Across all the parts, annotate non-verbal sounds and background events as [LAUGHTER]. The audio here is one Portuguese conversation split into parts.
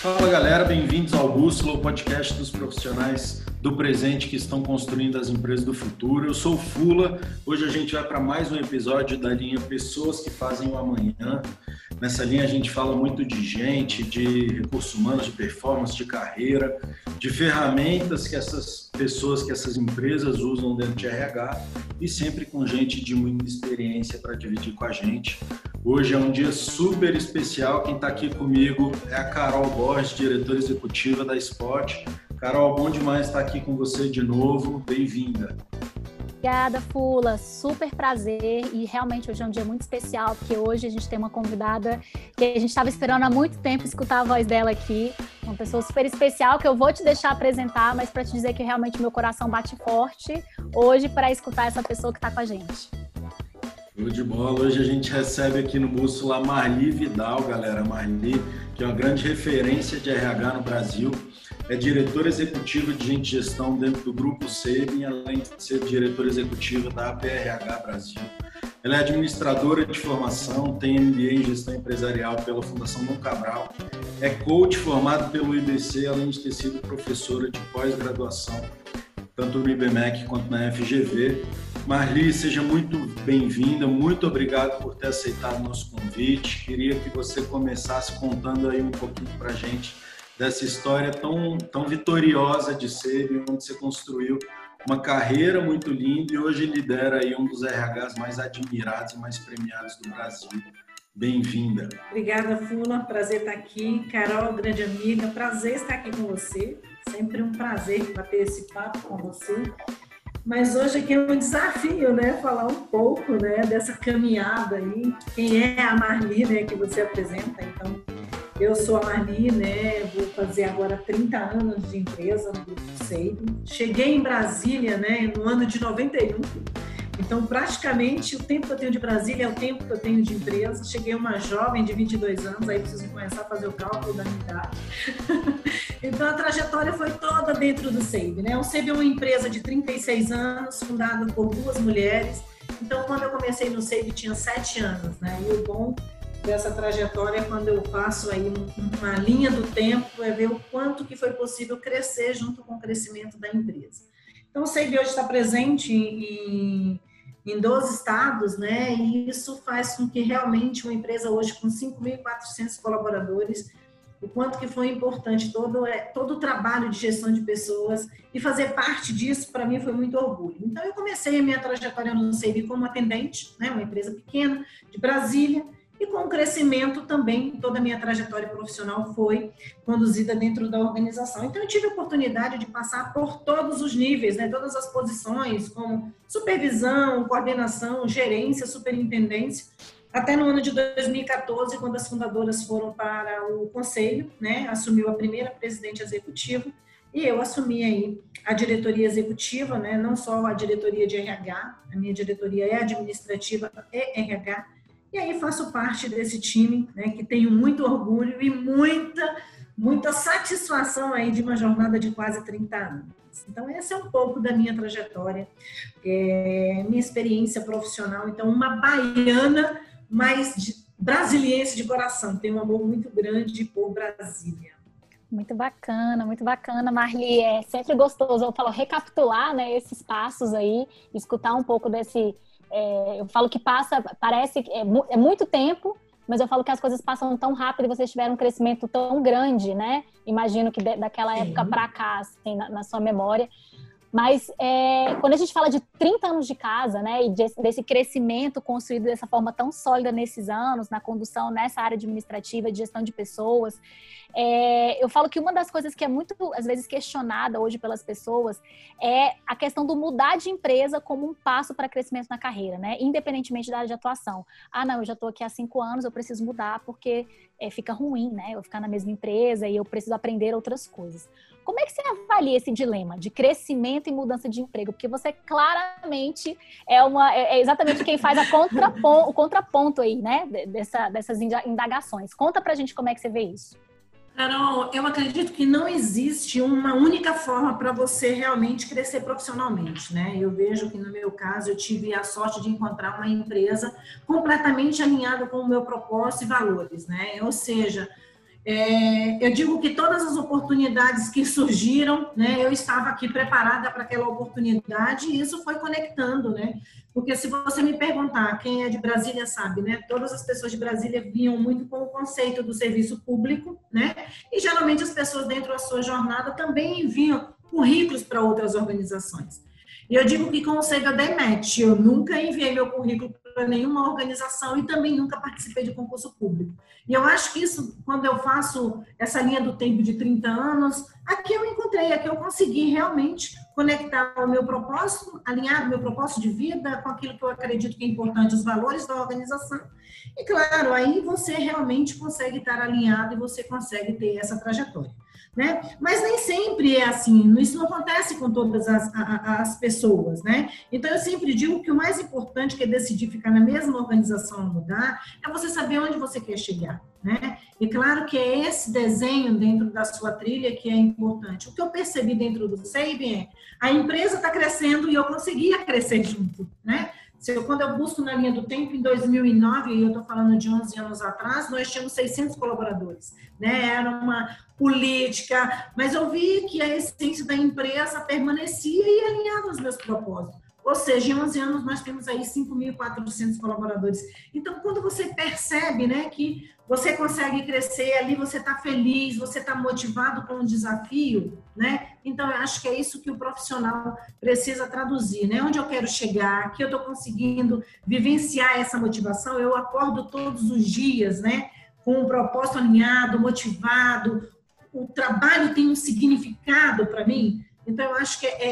Fala galera, bem-vindos ao Bússola, o podcast dos profissionais do presente que estão construindo as empresas do futuro. Eu sou o Fula, hoje a gente vai para mais um episódio da linha Pessoas que Fazem o Amanhã. Nessa linha a gente fala muito de gente, de recursos humanos, de performance, de carreira, de ferramentas que essas pessoas, que essas empresas usam dentro de RH e sempre com gente de muita experiência para dividir com a gente. Hoje é um dia super especial. Quem está aqui comigo é a Carol Borges, diretora executiva da Spot. Carol, bom demais estar aqui com você de novo. Bem-vinda. Obrigada, Fula. Super prazer. E realmente hoje é um dia muito especial, porque hoje a gente tem uma convidada que a gente estava esperando há muito tempo escutar a voz dela aqui. Uma pessoa super especial que eu vou te deixar apresentar, mas para te dizer que realmente meu coração bate forte hoje para escutar essa pessoa que está com a gente. Show de bola. Hoje a gente recebe aqui no Bússola a Marli Vidal, galera. Marli, que é uma grande referência de RH no Brasil é diretora executiva de gente gestão dentro do Grupo Saving, além de ser diretora executiva da APRH Brasil. Ela é administradora de formação, tem MBA em gestão empresarial pela Fundação Dom Cabral, é coach formado pelo IBC, além de ter sido professora de pós-graduação, tanto no IBMEC quanto na FGV. Marli, seja muito bem-vinda, muito obrigado por ter aceitado o nosso convite. Queria que você começasse contando aí um pouquinho para a gente dessa história tão, tão vitoriosa de ser, onde você construiu uma carreira muito linda e hoje lidera aí um dos RHs mais admirados e mais premiados do Brasil. Bem-vinda. Obrigada, Fula. Prazer estar aqui. Carol, grande amiga, prazer estar aqui com você. Sempre um prazer bater esse papo com você. Mas hoje aqui é um desafio, né? Falar um pouco, né, dessa caminhada aí. Quem é a Marli, né, que você apresenta. Então, eu sou a Marli, né? Vou fazer agora 30 anos de empresa no Grupo Seib. Cheguei em Brasília, né, no ano de 91. Então, praticamente, o tempo que eu tenho de Brasília é o tempo que eu tenho de empresa. Cheguei uma jovem de 22 anos, aí preciso começar a fazer o cálculo da minha idade. [LAUGHS] então, a trajetória foi toda dentro do SEIB, né? O SEIB é uma empresa de 36 anos, fundada por duas mulheres. Então, quando eu comecei no SEIB, tinha 7 anos, né? E o bom dessa trajetória quando eu faço aí uma linha do tempo é ver o quanto que foi possível crescer junto com o crescimento da empresa. Então, o SEIB hoje está presente em, em 12 estados, né? E isso faz com que realmente uma empresa hoje com 5.400 colaboradores, o quanto que foi importante todo, é, todo o trabalho de gestão de pessoas e fazer parte disso, para mim, foi muito orgulho. Então, eu comecei a minha trajetória no SEIB como atendente, né? Uma empresa pequena, de Brasília, e com o crescimento também, toda a minha trajetória profissional foi conduzida dentro da organização. Então, eu tive a oportunidade de passar por todos os níveis, né, todas as posições, como supervisão, coordenação, gerência, superintendência, até no ano de 2014, quando as fundadoras foram para o conselho, né, assumiu a primeira presidente executiva, e eu assumi aí a diretoria executiva, né, não só a diretoria de RH, a minha diretoria é administrativa e RH, e aí faço parte desse time, né, que tenho muito orgulho e muita, muita satisfação aí de uma jornada de quase 30 anos. Então, essa é um pouco da minha trajetória, é, minha experiência profissional. Então, uma baiana, mas de, brasiliense de coração. Tenho um amor muito grande por Brasília. Muito bacana, muito bacana, Marli. É sempre gostoso, eu falo, recapitular né, esses passos aí, escutar um pouco desse, é, eu falo que passa, parece é, é, muito tempo, mas eu falo que as coisas passam tão rápido e vocês tiveram um crescimento tão grande, né? Imagino que de, daquela época para cá, assim, na, na, sua memória. Mas é, quando a gente fala de 30 anos de casa, né, e desse, desse crescimento construído dessa forma tão sólida nesses anos, na condução nessa área administrativa, de gestão de pessoas, é, eu falo que uma das coisas que é muito, às vezes, questionada hoje pelas pessoas é a questão do mudar de empresa como um passo para crescimento na carreira, né? Independentemente da área de atuação. Ah, não, eu já estou aqui há cinco anos, eu preciso mudar porque é, fica ruim, né? Eu ficar na mesma empresa e eu preciso aprender outras coisas. Como é que você avalia esse dilema de crescimento e mudança de emprego? Porque você claramente é uma é, é exatamente quem faz a contrapon, o contraponto aí, né? Dessa, dessas indagações. Conta pra gente como é que você vê isso. Carol, eu acredito que não existe uma única forma para você realmente crescer profissionalmente, né? Eu vejo que no meu caso eu tive a sorte de encontrar uma empresa completamente alinhada com o meu propósito e valores, né? Ou seja, É, eu digo que todas as oportunidades que surgiram, né, eu estava aqui preparada para aquela oportunidade e isso foi conectando, né? Porque se você me perguntar, quem é de Brasília sabe, né? Todas as pessoas de Brasília vinham muito com o conceito do serviço público, né? E geralmente as pessoas dentro da sua jornada também enviam currículos para outras organizações. E eu digo que com o Save a Match, eu nunca enviei meu currículo para nenhuma organização e também nunca participei de concurso público. E eu acho que isso, quando eu faço essa linha do tempo de 30 anos, aqui eu encontrei, aqui eu consegui realmente conectar o meu propósito, alinhar o meu propósito de vida com aquilo que eu acredito que é importante, os valores da organização. E claro, aí você realmente consegue estar alinhado e você consegue ter essa trajetória né? Mas nem sempre é assim, isso não acontece com todas as, as pessoas, né? Então eu sempre digo que o mais importante que é decidir ficar na mesma organização ou mudar é você saber onde você quer chegar, né? E claro que é esse desenho dentro da sua trilha que é importante. O que eu percebi dentro do Sabin é a empresa está crescendo e eu conseguia crescer junto, né? Se eu, quando eu busco na linha do tempo, em 2009, e eu estou falando de 11 anos atrás, nós tínhamos 600 colaboradores. Né? Era uma política, mas eu vi que a essência da empresa permanecia e alinhava os meus propósitos. Ou seja, em 11 anos nós temos aí 5.400 colaboradores. Então, quando você percebe né, que você consegue crescer ali, você está feliz, você está motivado com o desafio, né? Então, eu acho que é isso que o profissional precisa traduzir, né? Onde eu quero chegar, que eu estou conseguindo vivenciar essa motivação. Eu acordo todos os dias, né? Com um propósito alinhado, motivado. O trabalho tem um significado para mim. Então, eu acho que é,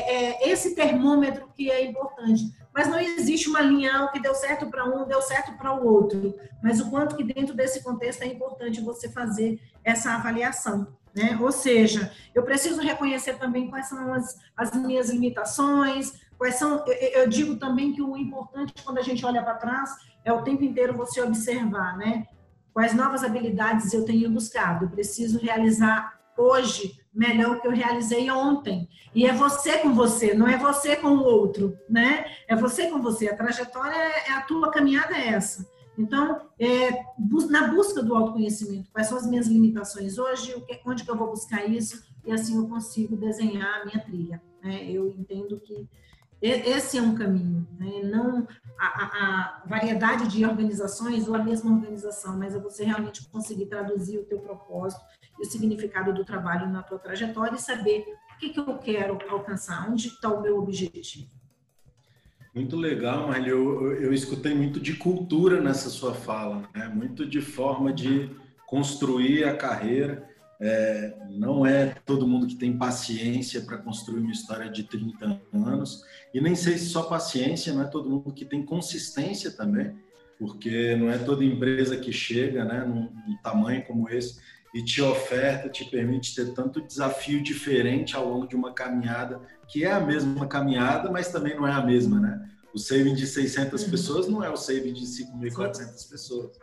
é, esse termômetro que é importante. Mas não existe uma linha que deu certo para um, deu certo para o outro. Mas o quanto que dentro desse contexto é importante você fazer essa avaliação. Né? Ou seja, eu preciso reconhecer também quais são as, as minhas limitações, quais são. Eu, eu digo também que o importante quando a gente olha para trás é o tempo inteiro você observar, né? Quais novas habilidades eu tenho buscado. Eu preciso realizar hoje melhor que eu realizei ontem. E é você com você, não é você com o outro, né? É você com você. A trajetória, é, é a tua caminhada é essa. Então, é, na busca do autoconhecimento, quais são as minhas limitações hoje, onde que eu vou buscar isso, e assim eu consigo desenhar a minha trilha. Né? Eu entendo que esse é um caminho, né? não a, a, a, variedade de organizações ou a mesma organização, mas é você realmente conseguir traduzir o teu propósito o significado do trabalho na tua trajetória e saber o que, que eu quero alcançar, onde está o meu objetivo. Muito legal, Marli. Eu, eu, escutei muito de cultura nessa sua fala, né? muito de forma de construir a carreira. É, não é todo mundo que tem paciência para construir uma história de 30 anos, e nem sei se só paciência, não é todo mundo que tem consistência também, porque não é toda empresa que chega né, num, num tamanho como esse e te oferta, te permite ter tanto desafio diferente ao longo de uma caminhada, que é a mesma caminhada, mas também não é a mesma, né? O saving de 600 uhum. pessoas não é o saving de 5.400 pessoas.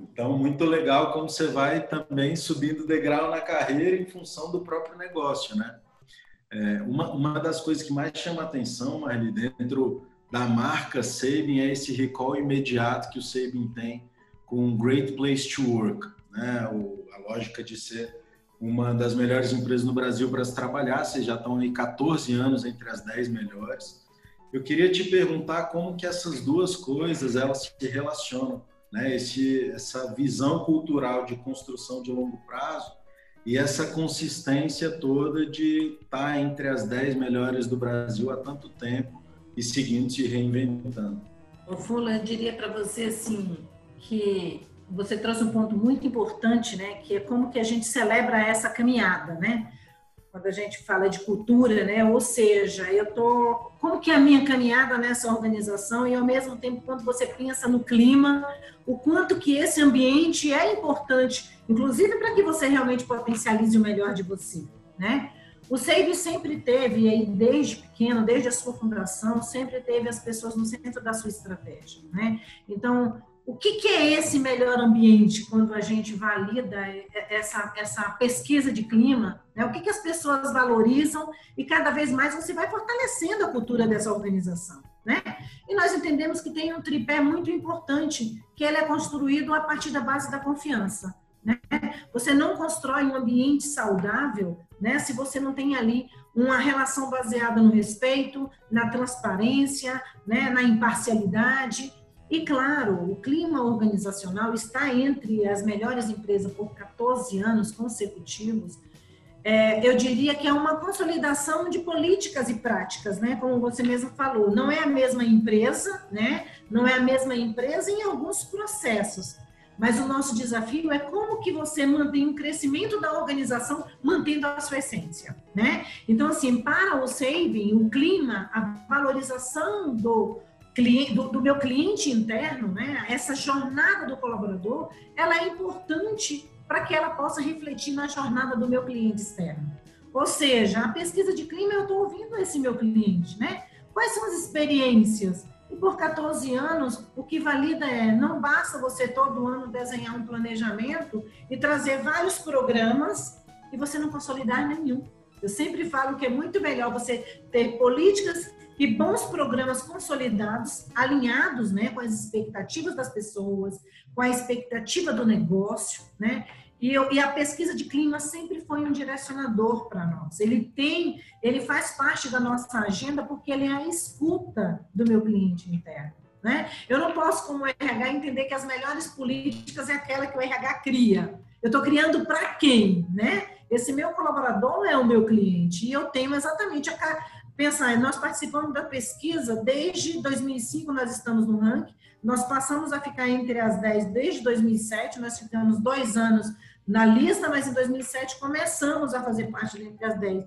Então, muito legal como você vai também subindo degrau na carreira em função do próprio negócio, né? É, uma, uma das coisas que mais chama atenção, Marli, dentro da marca Saving é esse recall imediato que o Saving tem com Great Place to Work né? O, a lógica de ser uma das melhores empresas no Brasil para se trabalhar, vocês já estão aí 14 anos entre as 10 melhores. Eu queria te perguntar como que essas duas coisas elas se relacionam, né? Esse, essa visão cultural de construção de longo prazo e essa consistência toda de estar entre as 10 melhores do Brasil há tanto tempo e seguindo se reinventando. O Fula, eu diria para você assim que você trouxe um ponto muito importante, né, que é como que a gente celebra essa caminhada, né? Quando a gente fala de cultura, né? Ou seja, eu tô como que é a minha caminhada nessa organização e ao mesmo tempo quando você pensa no clima, o quanto que esse ambiente é importante, inclusive para que você realmente potencialize o melhor de você, né? O SEIB sempre teve, aí, desde pequeno, desde a sua fundação, sempre teve as pessoas no centro da sua estratégia. Né? Então, o que, que, é esse melhor ambiente quando a gente valida essa, essa pesquisa de clima? Né? O que, que as pessoas valorizam e cada vez mais você vai fortalecendo a cultura dessa organização. Né? E nós entendemos que tem um tripé muito importante, que ele é construído a partir da base da confiança. né? Você não constrói um ambiente saudável, né? Se você não tem ali uma relação baseada no respeito, na transparência, né? na imparcialidade. E claro, o clima organizacional está entre as melhores empresas por 14 anos consecutivos. É, eu diria que é uma consolidação de políticas e práticas, né? Como você mesmo falou, não é a mesma empresa, né? Não é a mesma empresa em alguns processos, mas o nosso desafio é como que você mantém o crescimento da organização mantendo a sua essência, né? Então, assim, para o saving, o clima, a valorização do, do, do meu cliente interno, né? Essa jornada do colaborador, ela é importante para que ela possa refletir na jornada do meu cliente externo. Ou seja, a pesquisa de clima, eu estou ouvindo esse meu cliente, né? Quais são as experiências? E por 14 anos, o que valida é, não basta você todo ano desenhar um planejamento e trazer vários programas e você não consolidar nenhum. Eu sempre falo que é muito melhor você ter políticas e bons programas consolidados, alinhados né, com as expectativas das pessoas, com a expectativa do negócio, né? E, eu, e, a pesquisa de clima sempre foi um direcionador para nós. Ele tem, ele faz parte da nossa agenda porque ele é a escuta do meu cliente interno. Né? Eu não posso, como RH, entender que as melhores políticas é aquela que o RH cria. Eu estou criando para quem? Né? Esse meu colaborador é o meu cliente e eu tenho exatamente a pensar. Nós participamos da pesquisa desde 2005, nós estamos no ranking. Nós passamos a ficar entre as 10 desde 2007. Nós ficamos dois anos na lista, mas em 2007 começamos a fazer parte entre as 10.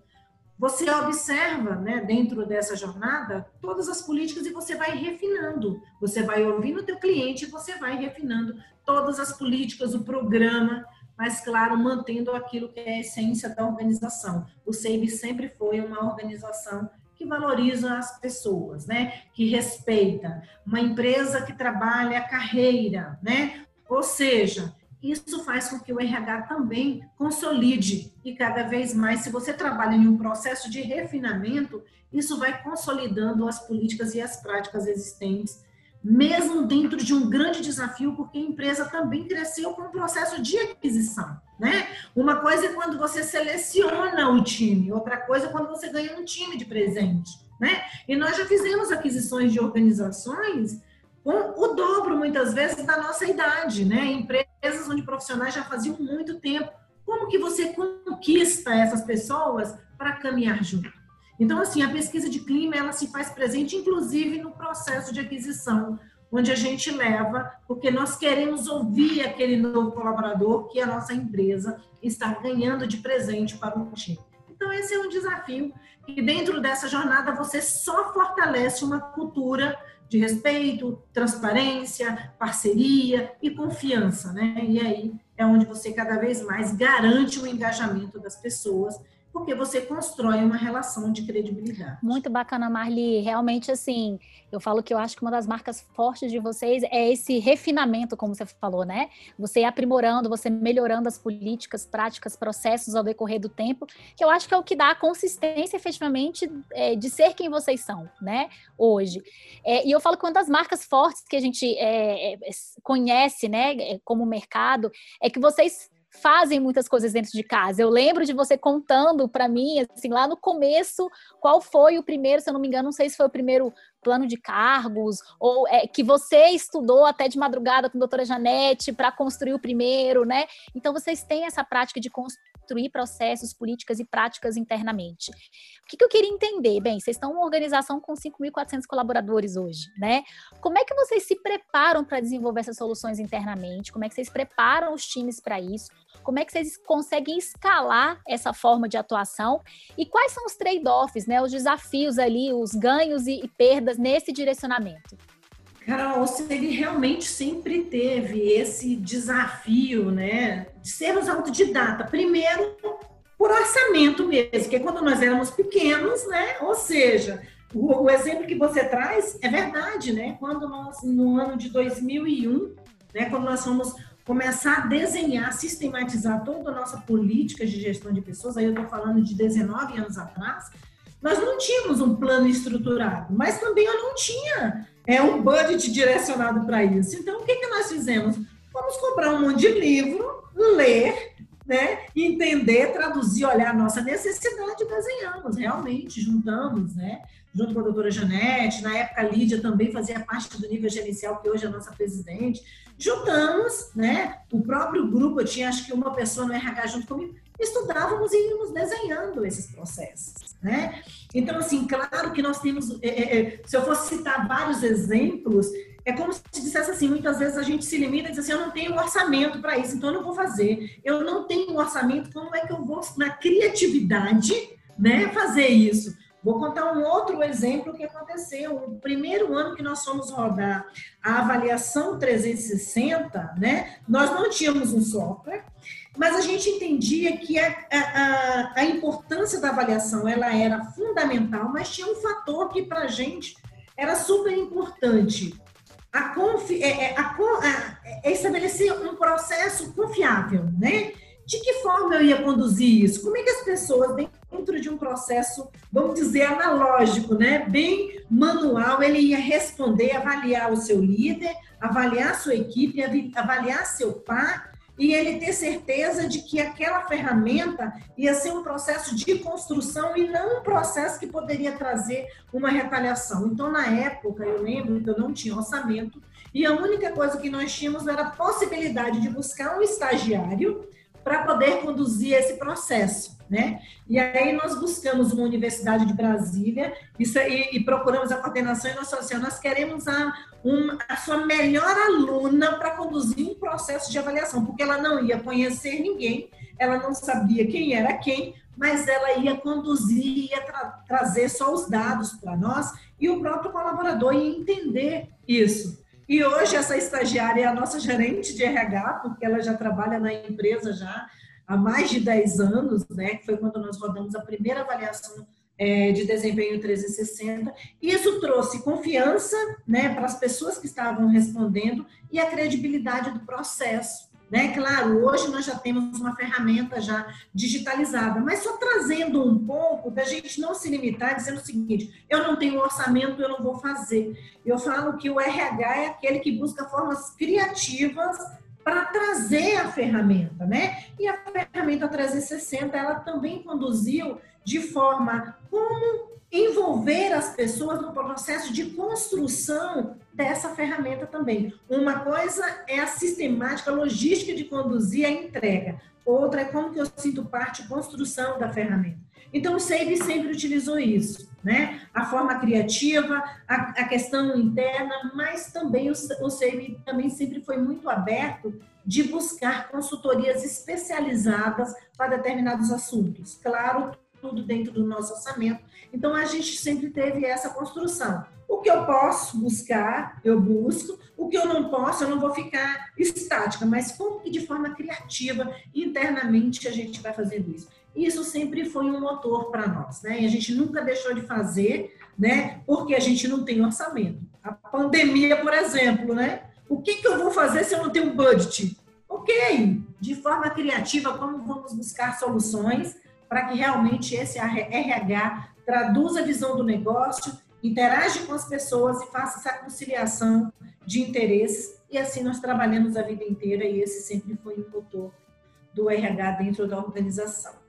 Você observa, né, dentro dessa jornada, todas as políticas e você vai refinando. Você vai ouvindo o teu cliente e você vai refinando todas as políticas, o programa, mas, claro, mantendo aquilo que é a essência da organização. O SEIB sempre foi uma organização que valoriza as pessoas, né? Que respeita. Uma empresa que trabalha a carreira, né? Ou seja, isso faz com que o RH também consolide e cada vez mais, se você trabalha em um processo de refinamento, isso vai consolidando as políticas e as práticas existentes, mesmo dentro de um grande desafio, porque a empresa também cresceu com o processo de aquisição, né? Uma coisa é quando você seleciona o time, outra coisa é quando você ganha um time de presente, né? E nós já fizemos aquisições de organizações com o dobro, muitas vezes, da nossa idade, né? Empresas onde profissionais já faziam muito tempo. Como que você conquista essas pessoas para caminhar junto? Então, assim, a pesquisa de clima, ela se faz presente, inclusive, no processo de aquisição, onde a gente leva, porque nós queremos ouvir aquele novo colaborador que a nossa empresa está ganhando de presente para o time. Então, esse é um desafio e dentro dessa jornada você só fortalece uma cultura de respeito, transparência, parceria e confiança, né? E aí é onde você cada vez mais garante o engajamento das pessoas porque você constrói uma relação de credibilidade. Muito bacana, Marli. Realmente, assim, eu falo que eu acho que uma das marcas fortes de vocês é esse refinamento, como você falou, né? Você aprimorando, você melhorando as políticas, práticas, processos ao decorrer do tempo, que eu acho que é o que dá a consistência, efetivamente, é, de ser quem vocês são, né? Hoje. É, e eu falo que uma das marcas fortes que a gente é, conhece, né, como mercado, é que vocês fazem muitas coisas dentro de casa. Eu lembro de você contando para mim, assim, lá no começo, qual foi o primeiro, se eu não me engano, não sei se foi o primeiro plano de cargos, ou é, que você estudou até de madrugada com a doutora Janete para construir o primeiro, né? Então, vocês têm essa prática de construir processos, políticas e práticas internamente. O que, que eu queria entender? Bem, vocês estão uma organização com 5.400 colaboradores hoje, né? Como é que vocês se preparam para desenvolver essas soluções internamente? Como é que vocês preparam os times para isso? Como é que vocês conseguem escalar essa forma de atuação? E quais são os trade-offs, né? Os desafios ali, os ganhos e, perdas nesse direcionamento? Carol, ele realmente sempre teve esse desafio, né, de sermos autodidata. Primeiro, por orçamento mesmo, que é quando nós éramos pequenos, né, ou seja, o, o, exemplo que você traz é verdade, né, quando nós, no ano de 2001, né, quando nós fomos começar a desenhar, sistematizar toda a nossa política de gestão de pessoas, aí eu estou falando de 19 anos atrás, nós não tínhamos um plano estruturado, mas também eu não tinha é, um budget direcionado para isso. Então, o que, que nós fizemos? Vamos comprar um monte de livro, ler, né? Entender, traduzir, olhar a nossa necessidade, desenhamos, realmente, juntamos, né? Junto com a doutora Janete, na época a Lídia também fazia parte do nível gerencial, que hoje é a nossa presidente. Juntamos, né? O próprio grupo, eu tinha acho que uma pessoa no RH junto comigo, estudávamos e íamos desenhando esses processos, né? Então, assim, claro que nós temos, é, é, é se eu fosse citar vários exemplos, é como se dissesse assim, muitas vezes a gente se limita e diz assim, eu não tenho orçamento para isso, então eu não vou fazer. Eu não tenho orçamento, como é que eu vou, na criatividade, né, fazer isso? Vou contar um outro exemplo que aconteceu. O primeiro ano que nós fomos rodar a avaliação 360, né, nós não tínhamos um software, mas a gente entendia que a, a, a importância da avaliação ela era fundamental, mas tinha um fator que para a gente era super importante a, confi, é, é, a, a, é estabelecer um processo confiável, né? De que forma eu ia conduzir isso? Como é que as pessoas, dentro de um processo, vamos dizer, analógico, né? Bem manual, ele ia responder, avaliar o seu líder, avaliar a sua equipe, avaliar seu par e ele ter certeza de que aquela ferramenta ia ser um processo de construção e não um processo que poderia trazer uma retaliação. Então, na época, eu lembro que eu não tinha orçamento e a única coisa que nós tínhamos era a possibilidade de buscar um estagiário para poder conduzir esse processo, né? E aí nós buscamos uma universidade de Brasília isso, e, e procuramos a coordenação e nós falamos assim, nós queremos a, um, a sua melhor aluna para conduzir um processo de avaliação, porque ela não ia conhecer ninguém, ela não sabia quem era quem, mas ela ia conduzir, ia tra trazer só os dados para nós e o próprio colaborador ia entender isso. E hoje essa estagiária é a nossa gerente de RH, porque ela já trabalha na empresa já há mais de 10 anos, né? Que foi quando nós rodamos a primeira avaliação é, de desempenho 360. Isso trouxe confiança, né, para as pessoas que estavam respondendo e a credibilidade do processo. Né? Claro, hoje nós já temos uma ferramenta já digitalizada, mas só trazendo um pouco da gente não se limitar dizendo o seguinte: eu não tenho orçamento, eu não vou fazer. Eu falo que o RH é aquele que busca formas criativas para trazer a ferramenta, né? E a ferramenta 360, ela também conduziu de forma como envolver as pessoas no processo de construção dessa ferramenta também. Uma coisa é a sistemática, a logística de conduzir a entrega. Outra é como que eu sinto parte construção da ferramenta. Então, o SAVE sempre utilizou isso, né? A forma criativa, a, a questão interna, mas também o, o SAVE também sempre foi muito aberto de buscar consultorias especializadas para determinados assuntos. Claro, tudo dentro do nosso orçamento. Então, a gente sempre teve essa construção. O que eu posso buscar, eu busco. O que eu não posso, eu não vou ficar estática, mas como que de forma criativa, internamente, a gente vai fazendo isso? Isso sempre foi um motor para nós, né? E a gente nunca deixou de fazer, né? Porque a gente não tem orçamento. A pandemia, por exemplo, né? O que, que eu vou fazer se eu não tenho budget? Ok, de forma criativa, como vamos buscar soluções para que realmente esse RH traduza a visão do negócio, interage com as pessoas e faça essa conciliação de interesses. E assim nós trabalhamos a vida inteira e esse sempre foi o motor do RH dentro da organização.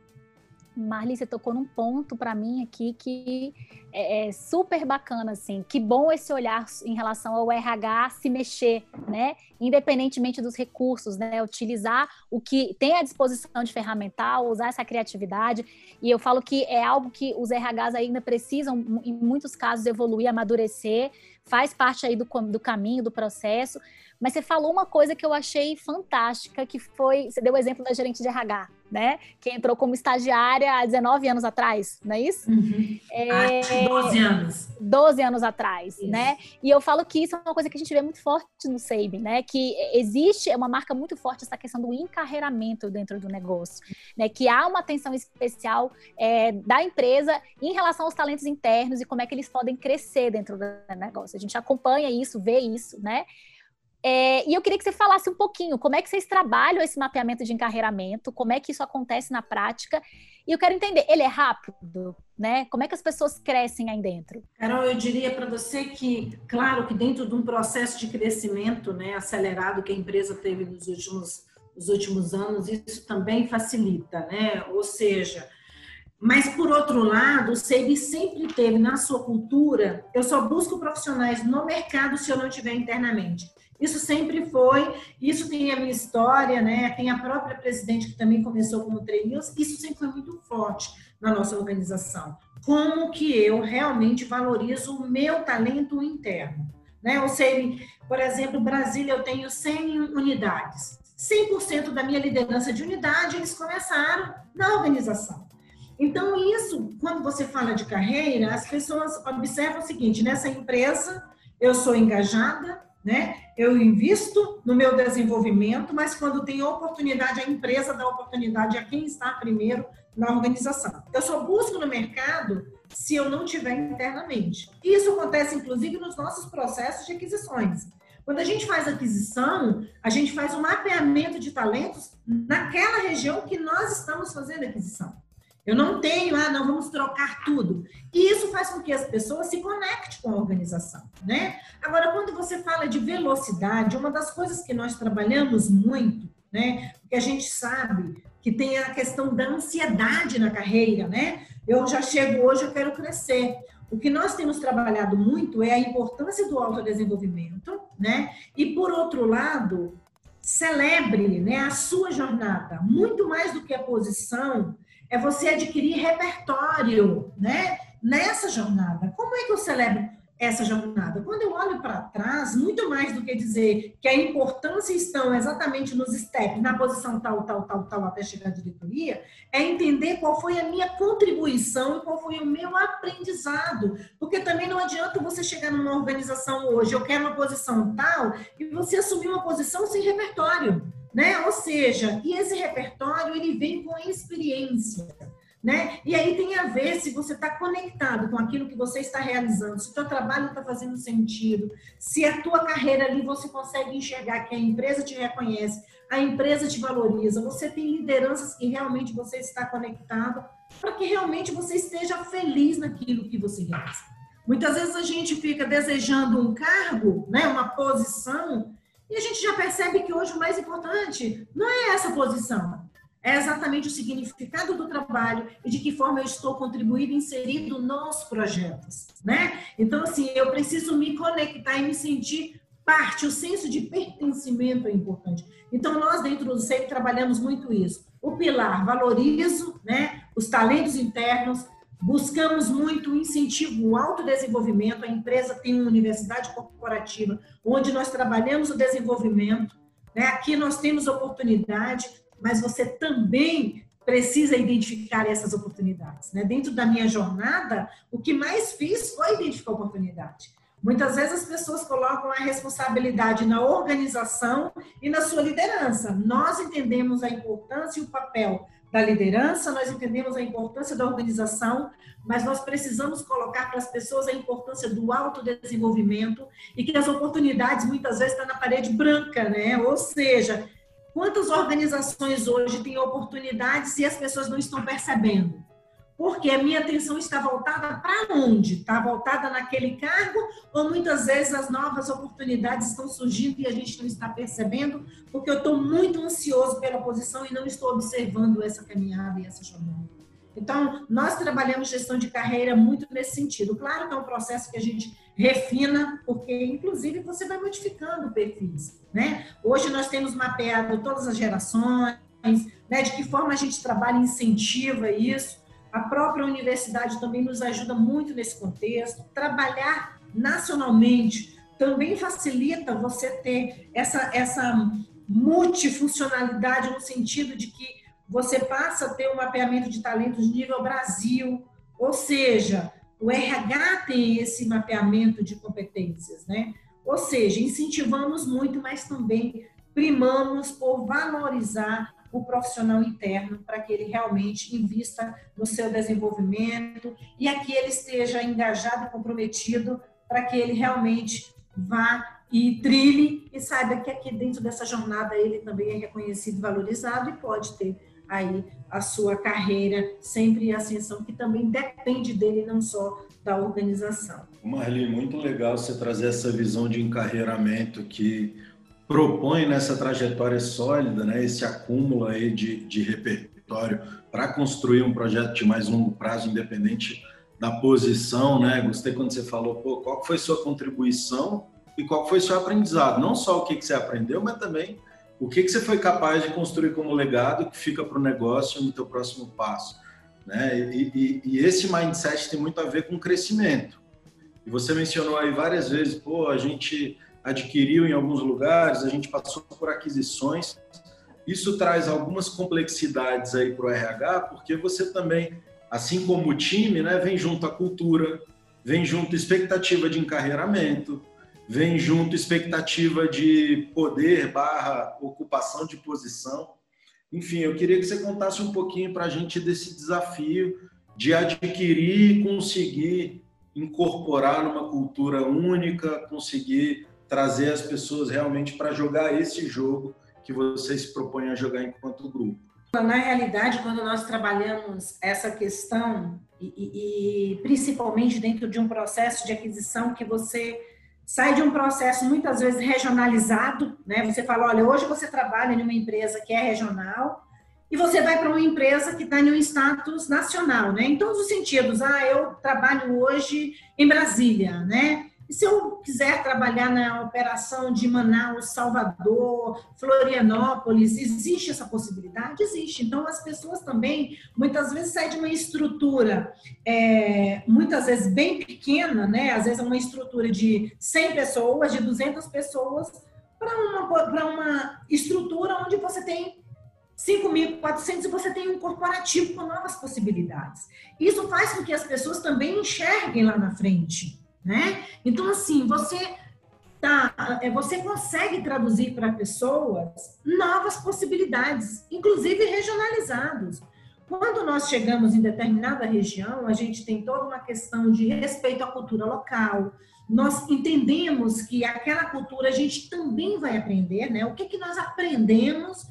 Marli, você tocou num ponto para mim aqui que é, é, super bacana, assim. Que bom esse olhar em relação ao RH se mexer, né? Independentemente dos recursos, né? Utilizar o que tem à disposição de ferramental, usar essa criatividade. E eu falo que é algo que os RHs ainda precisam, em muitos casos, evoluir, amadurecer. Faz parte aí do, do caminho, do processo. Mas você falou uma coisa que eu achei fantástica, que foi, você deu o exemplo da gerente de RH, né? Que entrou como estagiária há 19 anos atrás, não é isso? Uhum. É, 12 anos. 12 anos atrás, isso. né? E eu falo que isso é uma coisa que a gente vê muito forte no Sabin, né? Que existe é uma marca muito forte essa questão do encarreiramento dentro do negócio, né? Que há uma atenção especial é, da empresa em relação aos talentos internos e como é que eles podem crescer dentro do negócio. A gente acompanha isso, vê isso, né? É, e eu queria que você falasse um pouquinho como é que vocês trabalham esse mapeamento de encarreiramento, como é que isso acontece na prática. E eu quero entender, ele é rápido, né? Como é que as pessoas crescem aí dentro? Carol, eu diria para você que, claro, que dentro de um processo de crescimento, né, acelerado que a empresa teve nos últimos, nos últimos anos, isso também facilita, né? Ou seja, mas, por outro lado, o SEIB sempre teve na sua cultura, eu só busco profissionais no mercado se eu não tiver internamente. Isso sempre foi, isso tem a minha história, né? Tem a própria presidente que também começou como treinos, isso sempre foi muito forte na nossa organização. Como que eu realmente valorizo o meu talento interno, né? O SEIB, por exemplo, Brasília eu tenho 100 unidades. 100% da minha liderança de unidade eles começaram na organização. Então, isso, quando você fala de carreira, as pessoas observam o seguinte: nessa empresa eu sou engajada, né? Eu invisto no meu desenvolvimento, mas quando tem oportunidade, a empresa dá oportunidade a quem está primeiro na organização. Eu só busco no mercado se eu não tiver internamente. Isso acontece, inclusive, nos nossos processos de aquisições. Quando a gente faz aquisição, a gente faz um mapeamento de talentos naquela região que nós estamos fazendo aquisição. Eu não tenho, ah, não, vamos trocar tudo. E isso faz com que as pessoas se conectem com a organização, né? Agora, quando você fala de velocidade, uma das coisas que nós trabalhamos muito, né? Porque a gente sabe que tem a questão da ansiedade na carreira, né? Eu já chego hoje, eu quero crescer. O que nós temos trabalhado muito é a importância do autodesenvolvimento, né? E por outro lado, celebre, né, a sua jornada, muito mais do que a posição é você adquirir repertório, né? Nessa jornada. Como é que eu celebro essa jornada? Quando eu olho para trás, muito mais do que dizer que a importância estão exatamente nos steps, na posição tal, tal, tal, tal, até chegar à diretoria, é entender qual foi a minha contribuição e qual foi o meu aprendizado. Porque também não adianta você chegar numa organização hoje, eu quero uma posição tal, e você assumir uma posição sem repertório né? Ou seja, e esse repertório ele vem com experiência, né? E aí tem a ver se você está conectado com aquilo que você está realizando, se o seu trabalho está fazendo sentido, se a tua carreira ali você consegue enxergar que a empresa te reconhece, a empresa te valoriza, você tem lideranças que realmente você está conectado, para que realmente você esteja feliz naquilo que você realiza. Muitas vezes a gente fica desejando um cargo, né, uma posição, e a gente já percebe que hoje o mais importante não é essa posição, é exatamente o significado do trabalho e de que forma eu estou contribuindo, inserido nos projetos, né? Então, assim, eu preciso me conectar e me sentir parte, o senso de pertencimento é importante. Então, nós dentro do SEI trabalhamos muito isso. O pilar, valorizo, né, os talentos internos, Buscamos muito o incentivo, o autodesenvolvimento. A empresa tem uma universidade corporativa onde nós trabalhamos o desenvolvimento. Né? Aqui nós temos oportunidade, mas você também precisa identificar essas oportunidades. Né? Dentro da minha jornada, o que mais fiz foi identificar oportunidade. Muitas vezes as pessoas colocam a responsabilidade na organização e na sua liderança. Nós entendemos a importância e o papel da liderança, nós entendemos a importância da organização, mas nós precisamos colocar para as pessoas a importância do autodesenvolvimento e que as oportunidades muitas vezes estão na parede branca, né? Ou seja, quantas organizações hoje têm oportunidades e as pessoas não estão percebendo? Porque a minha atenção está voltada para onde? Está voltada naquele cargo ou muitas vezes as novas oportunidades estão surgindo e a gente não está percebendo porque eu estou muito ansioso pela posição e não estou observando essa caminhada e essa jornada. Então, nós trabalhamos gestão de carreira muito nesse sentido. Claro que é um processo que a gente refina, porque inclusive você vai modificando perfis, né? Hoje nós temos mapeado todas as gerações, né? De que forma a gente trabalha e incentiva isso. A própria universidade também nos ajuda muito nesse contexto. Trabalhar nacionalmente também facilita você ter essa, essa multifuncionalidade no sentido de que você passa a ter um mapeamento de talentos nível Brasil, ou seja, o RH tem esse mapeamento de competências, né? Ou seja, incentivamos muito, mas também primamos por valorizar o profissional interno para que ele realmente invista no seu desenvolvimento e aqui ele esteja engajado e comprometido para que ele realmente vá e trilhe e saiba que aqui dentro dessa jornada ele também é reconhecido, valorizado e pode ter aí a sua carreira sempre em ascensão, que também depende dele, não só da organização. Marli, muito legal você trazer essa visão de encarreiramento que propõe nessa trajetória sólida, né, esse acúmulo aí de, de repertório para construir um projeto de mais longo prazo, independente da posição, né? Gostei quando você falou, pô, qual foi sua contribuição e qual foi seu aprendizado? Não só o que, que você aprendeu, mas também o que, que você foi capaz de construir como legado que fica para o negócio no teu próximo passo. Né? E, e, e, esse mindset tem muito a ver com crescimento. E você mencionou aí várias vezes, pô, a gente adquiriu em alguns lugares, a gente passou por aquisições. Isso traz algumas complexidades aí para o RH, porque você também, assim como o time, né, vem junto a cultura, vem junto expectativa de encarreiramento, vem junto expectativa de poder barra ocupação de posição. Enfim, eu queria que você contasse um pouquinho para a gente desse desafio de adquirir e conseguir incorporar numa cultura única, conseguir trazer as pessoas realmente para jogar esse jogo que vocês se propõem a jogar enquanto grupo. Na realidade, quando nós trabalhamos essa questão, e, e, principalmente dentro de um processo de aquisição que você sai de um processo muitas vezes regionalizado, né? Você fala, olha, hoje você trabalha em uma empresa que é regional e você vai para uma empresa que está em um status nacional, né? Em todos os sentidos. Ah, eu trabalho hoje em Brasília, né? E se eu quiser trabalhar na operação de Manaus, Salvador, Florianópolis, existe essa possibilidade? Existe. Então, as pessoas também, muitas vezes, saem de uma estrutura, é, muitas vezes bem pequena, né? Às vezes, é uma estrutura de 100 pessoas, de 200 pessoas, para uma, uma estrutura onde você tem 5.400 e você tem um corporativo com novas possibilidades. Isso faz com que as pessoas também enxerguem lá na frente né? Então, assim, você tá, é, você consegue traduzir para pessoas novas possibilidades, inclusive regionalizados. Quando nós chegamos em determinada região, a gente tem toda uma questão de respeito à cultura local. Nós entendemos que aquela cultura a gente também vai aprender, né? O que, que nós aprendemos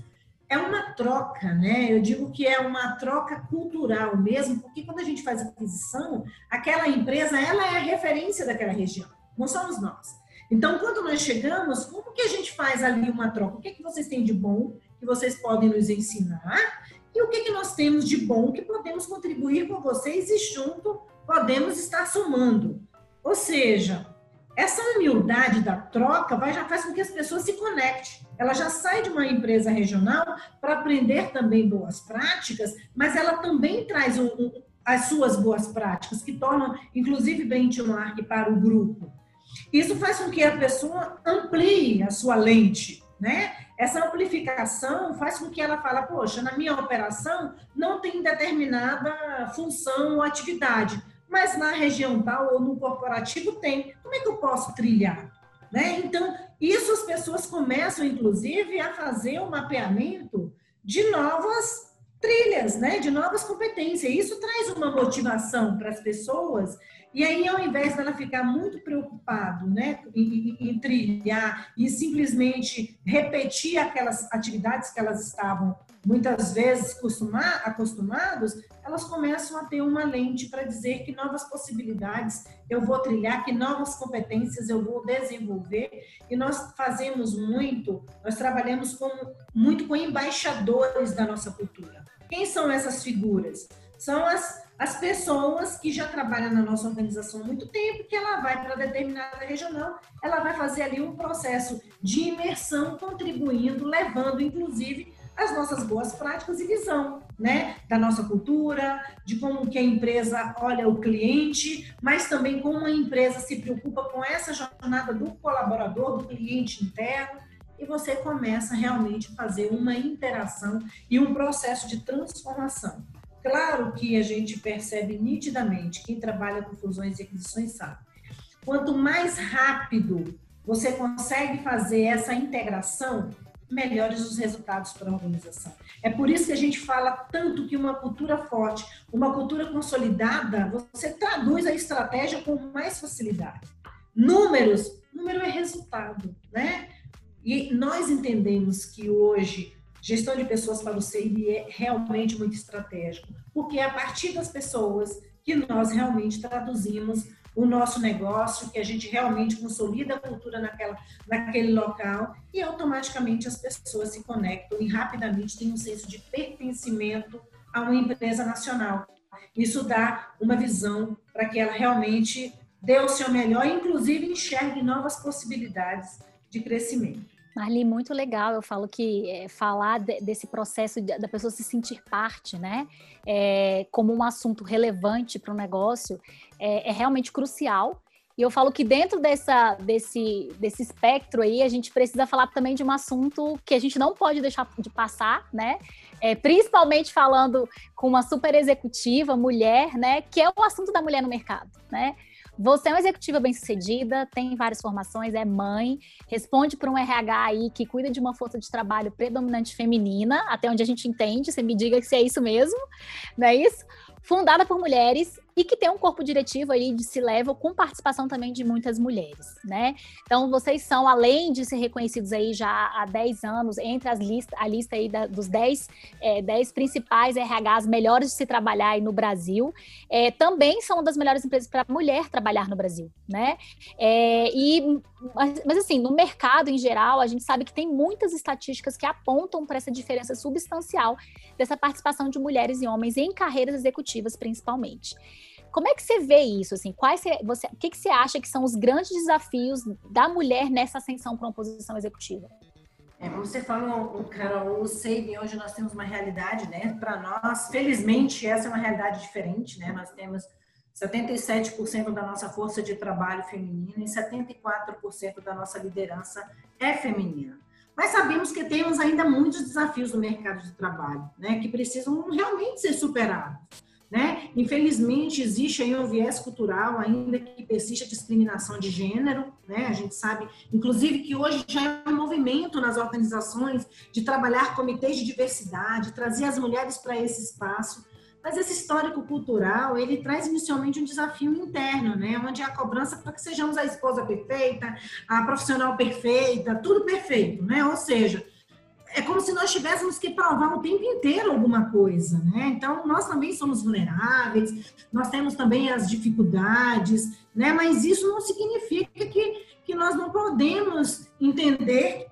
é uma troca, né? Eu digo que é uma troca cultural mesmo, porque quando a gente faz aquisição, aquela empresa ela é a referência daquela região, não somos nós. Então, quando nós chegamos, como que a gente faz ali uma troca? O que, é que vocês têm de bom que vocês podem nos ensinar? E o que, é que nós temos de bom que podemos contribuir com vocês e junto podemos estar somando? Ou seja, essa humildade da troca vai, já faz com que as pessoas se conectem. Ela já sai de uma empresa regional para aprender também boas práticas, mas ela também traz um, um, as suas boas práticas, que tornam, inclusive, benchmark para o grupo. Isso faz com que a pessoa amplie a sua lente, né? Essa amplificação faz com que ela fale, poxa, na minha operação não tem determinada função ou atividade, mas na região tal ou no corporativo tem. Como é que eu posso trilhar? Né? Então, isso as pessoas começam, inclusive, a fazer o um mapeamento de novas trilhas, né? de novas competências. Isso traz uma motivação para as pessoas e aí, ao invés dela ficar muito preocupado né, em, em, em, trilhar e simplesmente repetir aquelas atividades que elas estavam muitas vezes acostumados, elas começam a ter uma lente para dizer que novas possibilidades eu vou trilhar, que novas competências eu vou desenvolver. E nós fazemos muito, nós trabalhamos com, muito com embaixadores da nossa cultura. Quem são essas figuras? São as as pessoas que já trabalham na nossa organização há muito tempo, que ela vai para determinada regional, ela vai fazer ali um processo de imersão, contribuindo, levando, inclusive, as nossas boas práticas e visão, né, da nossa cultura, de como que a empresa olha o cliente, mas também como a empresa se preocupa com essa jornada do colaborador, do cliente interno, e você começa realmente a fazer uma interação e um processo de transformação. Claro que a gente percebe nitidamente, quem trabalha com fusões e aquisições sabe. Quanto mais rápido você consegue fazer essa integração, melhores os resultados para a organização. É por isso que a gente fala tanto que uma cultura forte, uma cultura consolidada, você traduz a estratégia com mais facilidade. números, número é resultado, né? E nós entendemos que hoje gestão de pessoas para o CIB é realmente muito estratégico, porque é a partir das pessoas que nós realmente traduzimos o nosso negócio, que a gente realmente consolida a cultura naquela, naquele local e automaticamente as pessoas se conectam e rapidamente têm um senso de pertencimento a uma empresa nacional. Isso dá uma visão para que ela realmente dê o seu melhor, inclusive enxergue novas possibilidades de crescimento. Marli, muito legal. Eu falo que é, falar de, desse processo de, da pessoa se sentir parte, né, é, como um assunto relevante para o negócio, é, é, realmente crucial. E eu falo que dentro dessa, desse, desse espectro aí, a gente precisa falar também de um assunto que a gente não pode deixar de passar, né? É, principalmente falando com uma super executiva, mulher, né? Que é o assunto da mulher no mercado, né? Você é uma executiva bem-sucedida, tem várias formações, é mãe, responde para um RH aí que cuida de uma força de trabalho predominante feminina, até onde a gente entende, você me diga se é isso mesmo, não é isso? Fundada por mulheres e que tem um corpo diretivo aí de se level com participação também de muitas mulheres, né? Então, vocês são, além de ser reconhecidos aí já há 10 anos, entre as lista, a lista aí da, dos 10, é, 10 principais RHs melhores de se trabalhar aí no Brasil, é, também são uma das melhores empresas para mulher trabalhar no Brasil, né? É, e, mas, mas, assim, no mercado em geral, a gente sabe que tem muitas estatísticas que apontam para essa diferença substancial dessa participação de mulheres e homens em carreiras executivas, principalmente. Como é que você vê isso? Assim, quais você, o que, que você acha que são os grandes desafios da mulher nessa ascensão para uma posição executiva? É, você falou, Carol, o SAVE, hoje nós temos uma realidade, né? Para nós, felizmente, essa é uma realidade diferente, né? Nós temos 77% da nossa força de trabalho feminina e 74% da nossa liderança é feminina. Mas sabemos que temos ainda muitos desafios no mercado de trabalho, né? Que precisam realmente ser superados. Né? Infelizmente, existe aí um viés cultural, ainda que persiste a discriminação de gênero. Né? A gente sabe, inclusive, que hoje já é um movimento nas organizações de trabalhar comitês de diversidade, trazer as mulheres para esse espaço. Mas esse histórico cultural, ele traz inicialmente um desafio interno, né? Onde a cobrança para que sejamos a esposa perfeita, a profissional perfeita, tudo perfeito, né? Ou seja, é como se nós tivéssemos que provar o tempo inteiro alguma coisa, né? Então, nós também somos vulneráveis, nós temos também as dificuldades, né? Mas isso não significa que, que nós não podemos entender,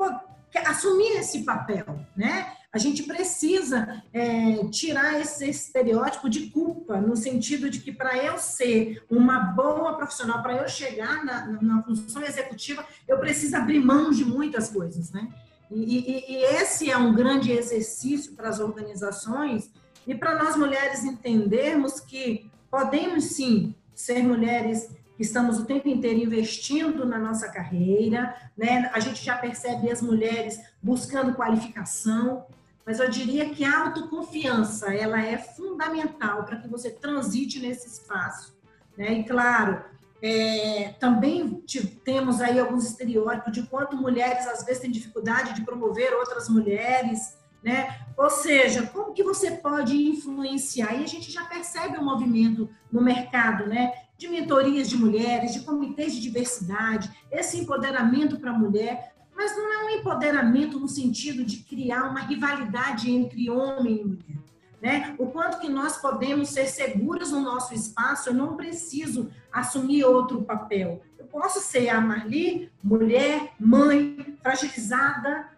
que, assumir esse papel, né? A gente precisa é, tirar esse estereótipo de culpa, no sentido de que para eu ser uma boa profissional, para eu chegar na, na função executiva, eu preciso abrir mão de muitas coisas, né? E, e, e esse é um grande exercício para as organizações e para nós mulheres entendermos que podemos sim ser mulheres que estamos o tempo inteiro investindo na nossa carreira, né? A gente já percebe as mulheres buscando qualificação, mas eu diria que a autoconfiança, ela é fundamental para que você transite nesse espaço, né? E claro, é, também temos aí alguns estereótipos de quanto mulheres às vezes têm dificuldade de promover outras mulheres, né? Ou seja, como que você pode influenciar? E a gente já percebe um movimento no mercado, né? De mentorias de mulheres, de comitês de diversidade, esse empoderamento para a mulher, mas não é um empoderamento no sentido de criar uma rivalidade entre homem e mulher né? O quanto que nós podemos ser seguros no nosso espaço, eu não preciso assumir outro papel. Eu posso ser a Marli, mulher, mãe, fragilizada,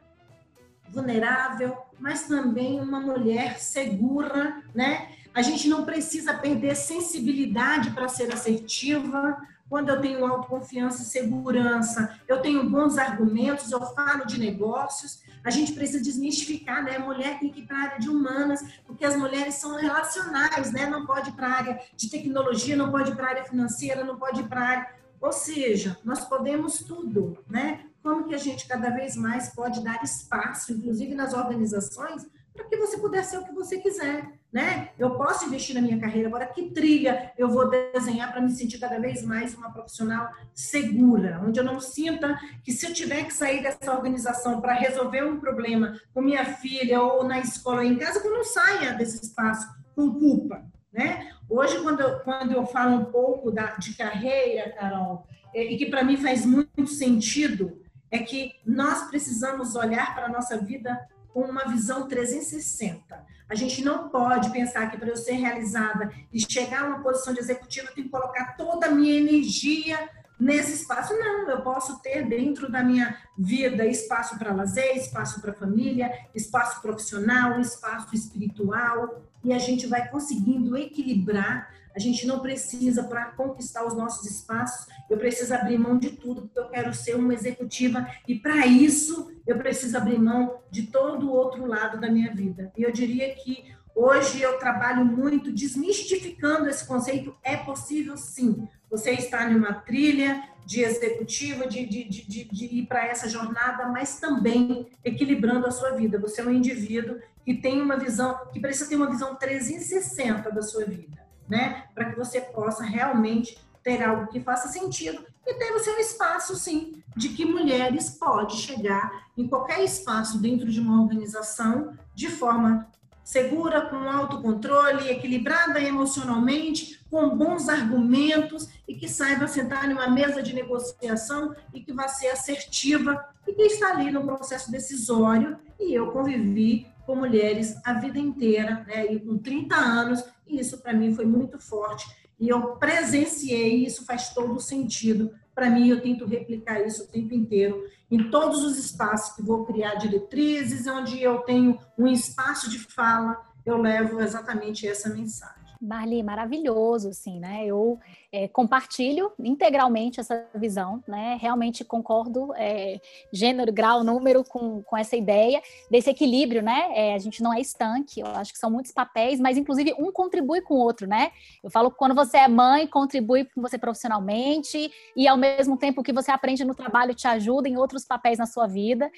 vulnerável, mas também uma mulher segura, né? A gente não precisa perder sensibilidade para ser assertiva. Quando eu tenho autoconfiança e segurança, eu tenho bons argumentos, eu falo de negócios, a gente precisa desmistificar, né? Mulher tem que ir para a área de humanas, porque as mulheres são relacionais, né? Não pode ir para a área de tecnologia, não pode ir para a área financeira, não pode ir para a área. Ou seja, nós podemos tudo, né? Como que a gente cada vez mais pode dar espaço, inclusive nas organizações, para que você puder ser o que você quiser né? Eu posso investir na minha carreira, agora que trilha eu vou desenhar para me sentir cada vez mais uma profissional segura, onde eu não sinta que se eu tiver que sair dessa organização para resolver um problema com minha filha ou na escola ou em casa, que eu não saia desse espaço com culpa, né? Hoje, quando eu, quando eu falo um pouco da, de carreira, Carol, e que para mim faz muito sentido é que nós precisamos olhar para a nossa vida com uma visão 360. A gente não pode pensar que para eu ser realizada e chegar a uma posição de executiva, eu tenho que colocar toda a minha energia nesse espaço. Não, eu posso ter dentro da minha vida espaço para lazer, espaço para família, espaço profissional, espaço espiritual, e a gente vai conseguindo equilibrar a gente não precisa, para conquistar os nossos espaços, eu preciso abrir mão de tudo, porque eu quero ser uma executiva e, para isso, eu preciso abrir mão de todo o outro lado da minha vida. E eu diria que hoje eu trabalho muito desmistificando esse conceito. É possível, sim. Você está em uma trilha de executiva, de, de, de, de ir para essa jornada, mas também equilibrando a sua vida. Você é um indivíduo que tem uma visão, que precisa ter uma visão 360 da sua vida né? Para que você possa realmente ter algo que faça sentido e ter o seu espaço, sim, de que mulheres podem chegar em qualquer espaço dentro de uma organização de forma segura, com autocontrole, equilibrada emocionalmente, com bons argumentos e que saiba sentar em uma mesa de negociação e que vai ser assertiva e que está ali no processo decisório. E eu convivi com mulheres a vida inteira, né, e com 30 anos, e isso para mim foi muito forte. E eu presenciei, isso faz todo sentido. Para mim, eu tento replicar isso o tempo inteiro, em todos os espaços que vou criar diretrizes, onde eu tenho um espaço de fala, eu levo exatamente essa mensagem. Marli, maravilhoso, assim, né? Eu é, compartilho integralmente essa visão, né? Realmente concordo, é, gênero, grau, número, com, com essa ideia desse equilíbrio, né? É, a gente não é estanque, eu acho que são muitos papéis, mas inclusive um contribui com o outro, né? Eu falo que quando você é mãe, contribui com você profissionalmente e ao mesmo tempo que você aprende no trabalho te ajuda em outros papéis na sua vida.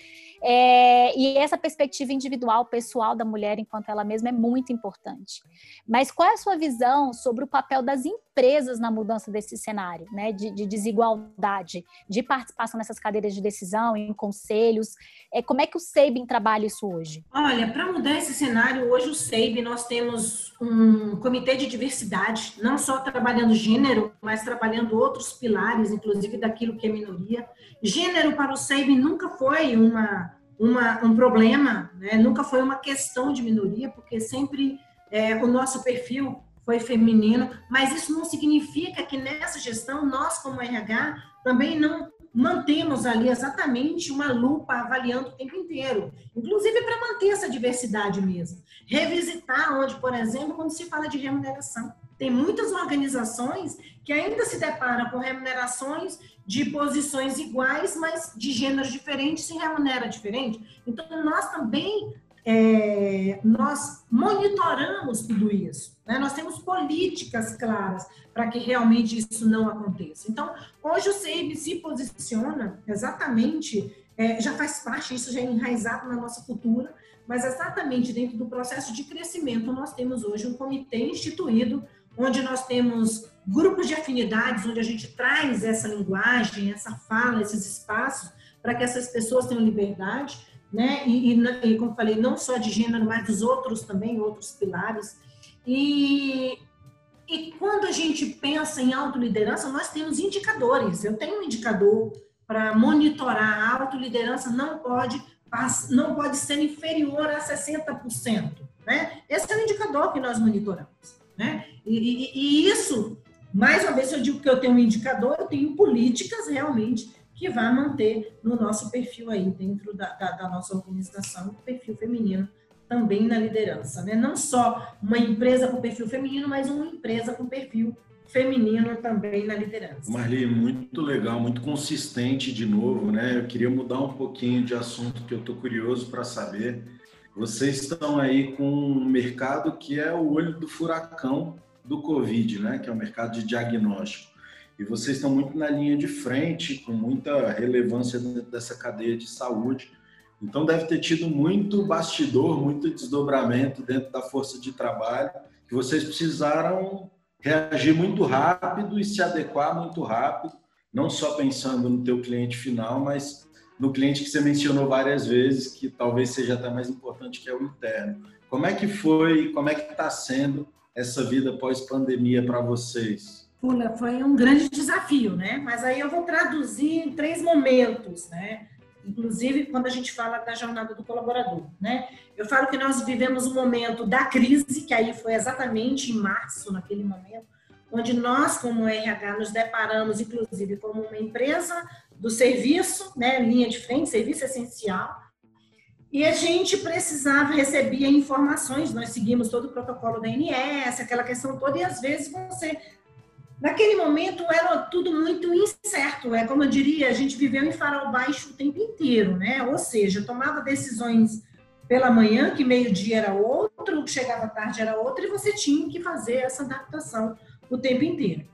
É, e essa perspectiva individual, pessoal da mulher enquanto ela mesma é muito importante. Mas qual é a sua visão sobre o papel das empresas na mudança desse cenário, né, de, de desigualdade, de participação nessas cadeiras de decisão, em conselhos? É, como é que o SEIBIN trabalha isso hoje? Olha, para mudar esse cenário, hoje o SEIB nós temos um comitê de diversidade, não só trabalhando gênero, mas trabalhando outros pilares, inclusive daquilo que é minoria. Gênero para o SEIB nunca foi uma, uma, um problema, né? nunca foi uma questão de minoria, porque sempre é, o nosso perfil foi feminino, mas isso não significa que nessa gestão nós, como RH, também não mantemos ali exatamente uma lupa avaliando o tempo inteiro, inclusive para manter essa diversidade mesmo. Revisitar onde, por exemplo, quando se fala de remuneração. Tem muitas organizações que ainda se deparam com remunerações de posições iguais, mas de gêneros diferentes se remunera diferente. Então, nós também é, nós monitoramos tudo isso. Né? Nós temos políticas claras para que realmente isso não aconteça. Então, hoje o CIB se posiciona exatamente, é, já faz parte, isso já é enraizado na nossa cultura, mas exatamente dentro do processo de crescimento, nós temos hoje um comitê instituído, onde nós temos grupos de afinidades, onde a gente traz essa linguagem, essa fala, esses espaços, para que essas pessoas tenham liberdade né? E, e, e, como falei, não só de gênero, mas dos outros também, outros pilares. E, e quando a gente pensa em autoliderança, nós temos indicadores. Eu tenho um indicador para monitorar a autoliderança, não pode, não pode ser inferior a 60%. Né? Esse é o indicador que nós monitoramos. Né? E, e, e isso, mais uma vez, eu digo que eu tenho um indicador, eu tenho políticas realmente que vai manter no nosso perfil aí, dentro da, da, da nossa organização, o perfil feminino também na liderança, né? Não só uma empresa com perfil feminino, mas uma empresa com perfil feminino também na liderança. Marli, muito legal, muito consistente de novo, né? Eu queria mudar um pouquinho de assunto que eu estou curioso para saber. Vocês estão aí com um mercado que é o olho do furacão do Covid, né? Que é o mercado de diagnóstico e vocês estão muito na linha de frente, com muita relevância dessa cadeia de saúde. Então, deve ter tido muito bastidor, muito desdobramento dentro da força de trabalho, que vocês precisaram reagir muito rápido e se adequar muito rápido, não só pensando no teu cliente final, mas no cliente que você mencionou várias vezes, que talvez seja até mais importante, que é o interno. Como é que foi, como é que está sendo essa vida pós-pandemia para vocês? Foi um grande desafio, né? Mas aí eu vou traduzir em três momentos, né? Inclusive quando a gente fala da jornada do colaborador, né? Eu falo que nós vivemos um momento da crise, que aí foi exatamente em março, naquele momento, onde nós, como RH, nos deparamos, inclusive, como uma empresa do serviço, né, linha de frente, serviço essencial, e a gente precisava receber informações, nós seguimos todo o protocolo da ANS, aquela questão toda, e às vezes você Naquele momento era tudo muito incerto, é como eu diria, a gente viveu em farol baixo o tempo inteiro, né? Ou seja, tomava decisões pela manhã, que meio-dia era outro, chegava tarde era outro, e você tinha que fazer essa adaptação o tempo inteiro.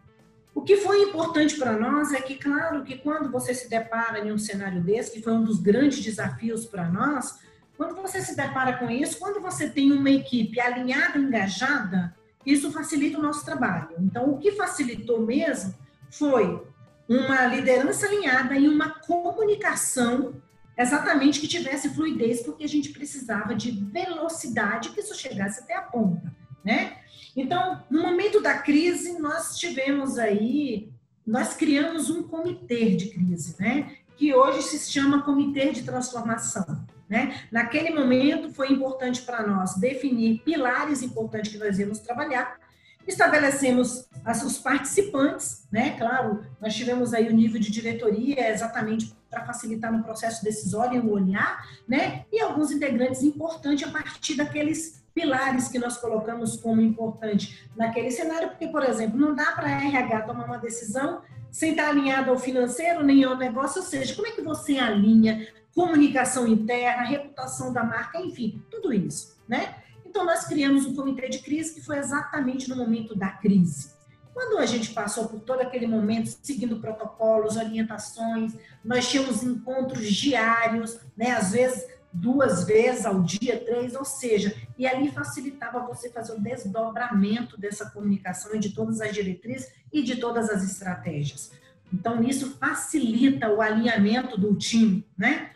O que foi importante para nós é que, claro, que quando você se depara em um cenário desse, que foi um dos grandes desafios para nós, quando você se depara com isso, quando você tem uma equipe alinhada, engajada, isso facilita o nosso trabalho. Então, o que facilitou mesmo foi uma liderança alinhada e uma comunicação exatamente que tivesse fluidez, porque a gente precisava de velocidade que isso chegasse até a ponta, né? Então, no momento da crise, nós tivemos aí, nós criamos um comitê de crise, né? Que hoje se chama Comitê de Transformação. Né? Naquele momento foi importante para nós definir pilares importantes que nós íamos trabalhar. Estabelecemos as, os participantes, né? Claro, nós tivemos aí o nível de diretoria exatamente para facilitar no processo decisório o olhar, né? E alguns integrantes importantes a partir daqueles pilares que nós colocamos como importante naquele cenário, porque, por exemplo, não dá para a RH tomar uma decisão sem estar alinhado ao financeiro nem ao negócio, ou seja, como é que você alinha comunicação interna, reputação da marca, enfim, tudo isso, né? Então, nós criamos um comitê de crise que foi exatamente no momento da crise. Quando a gente passou por todo aquele momento, seguindo protocolos, orientações, nós tínhamos encontros diários, né? Às vezes duas vezes ao dia, três, ou seja, e ali facilitava você fazer o desdobramento dessa comunicação de todas as diretrizes e de todas as estratégias. Então, isso facilita o alinhamento do time, né?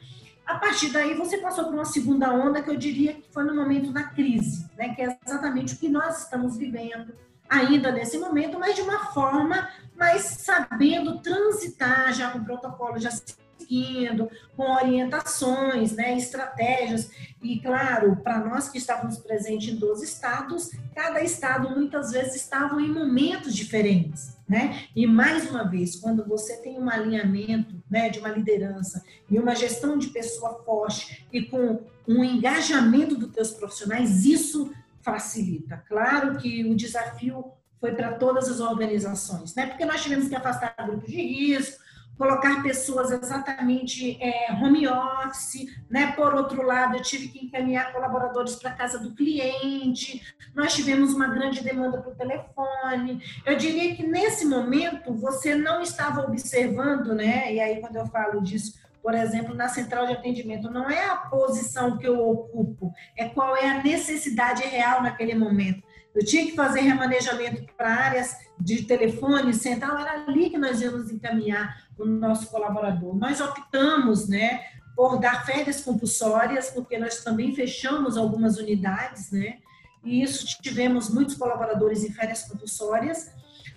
A partir daí, você passou por uma segunda onda que eu diria que foi no momento da crise, né? que é exatamente o que nós estamos vivendo ainda nesse momento, mas de uma forma mais sabendo transitar já com protocolo, já seguindo, com orientações, né, estratégias. E, claro, para nós que estávamos presentes em 12 estados, cada estado muitas vezes estava em momentos diferentes. Né? E mais uma vez, quando você tem um alinhamento né, de uma liderança e uma gestão de pessoa forte e com um engajamento dos teus profissionais, isso facilita. Claro que o desafio foi para todas as organizações, né? Porque nós tivemos que afastar grupos de risco, colocar pessoas exatamente é, home office, né? Por outro lado, eu tive que encaminhar colaboradores para casa do cliente. Nós tivemos uma grande demanda para o telefone. Eu diria que nesse momento você não estava observando, né? E aí quando eu falo disso, por exemplo, na central de atendimento, não é a posição que eu ocupo, é qual é a necessidade real naquele momento. Eu tinha que fazer remanejamento para áreas de telefone central, era ali que nós íamos encaminhar o nosso colaborador. Nós optamos, né, por dar férias compulsórias, porque nós também fechamos algumas unidades, né, e isso tivemos muitos colaboradores em férias compulsórias,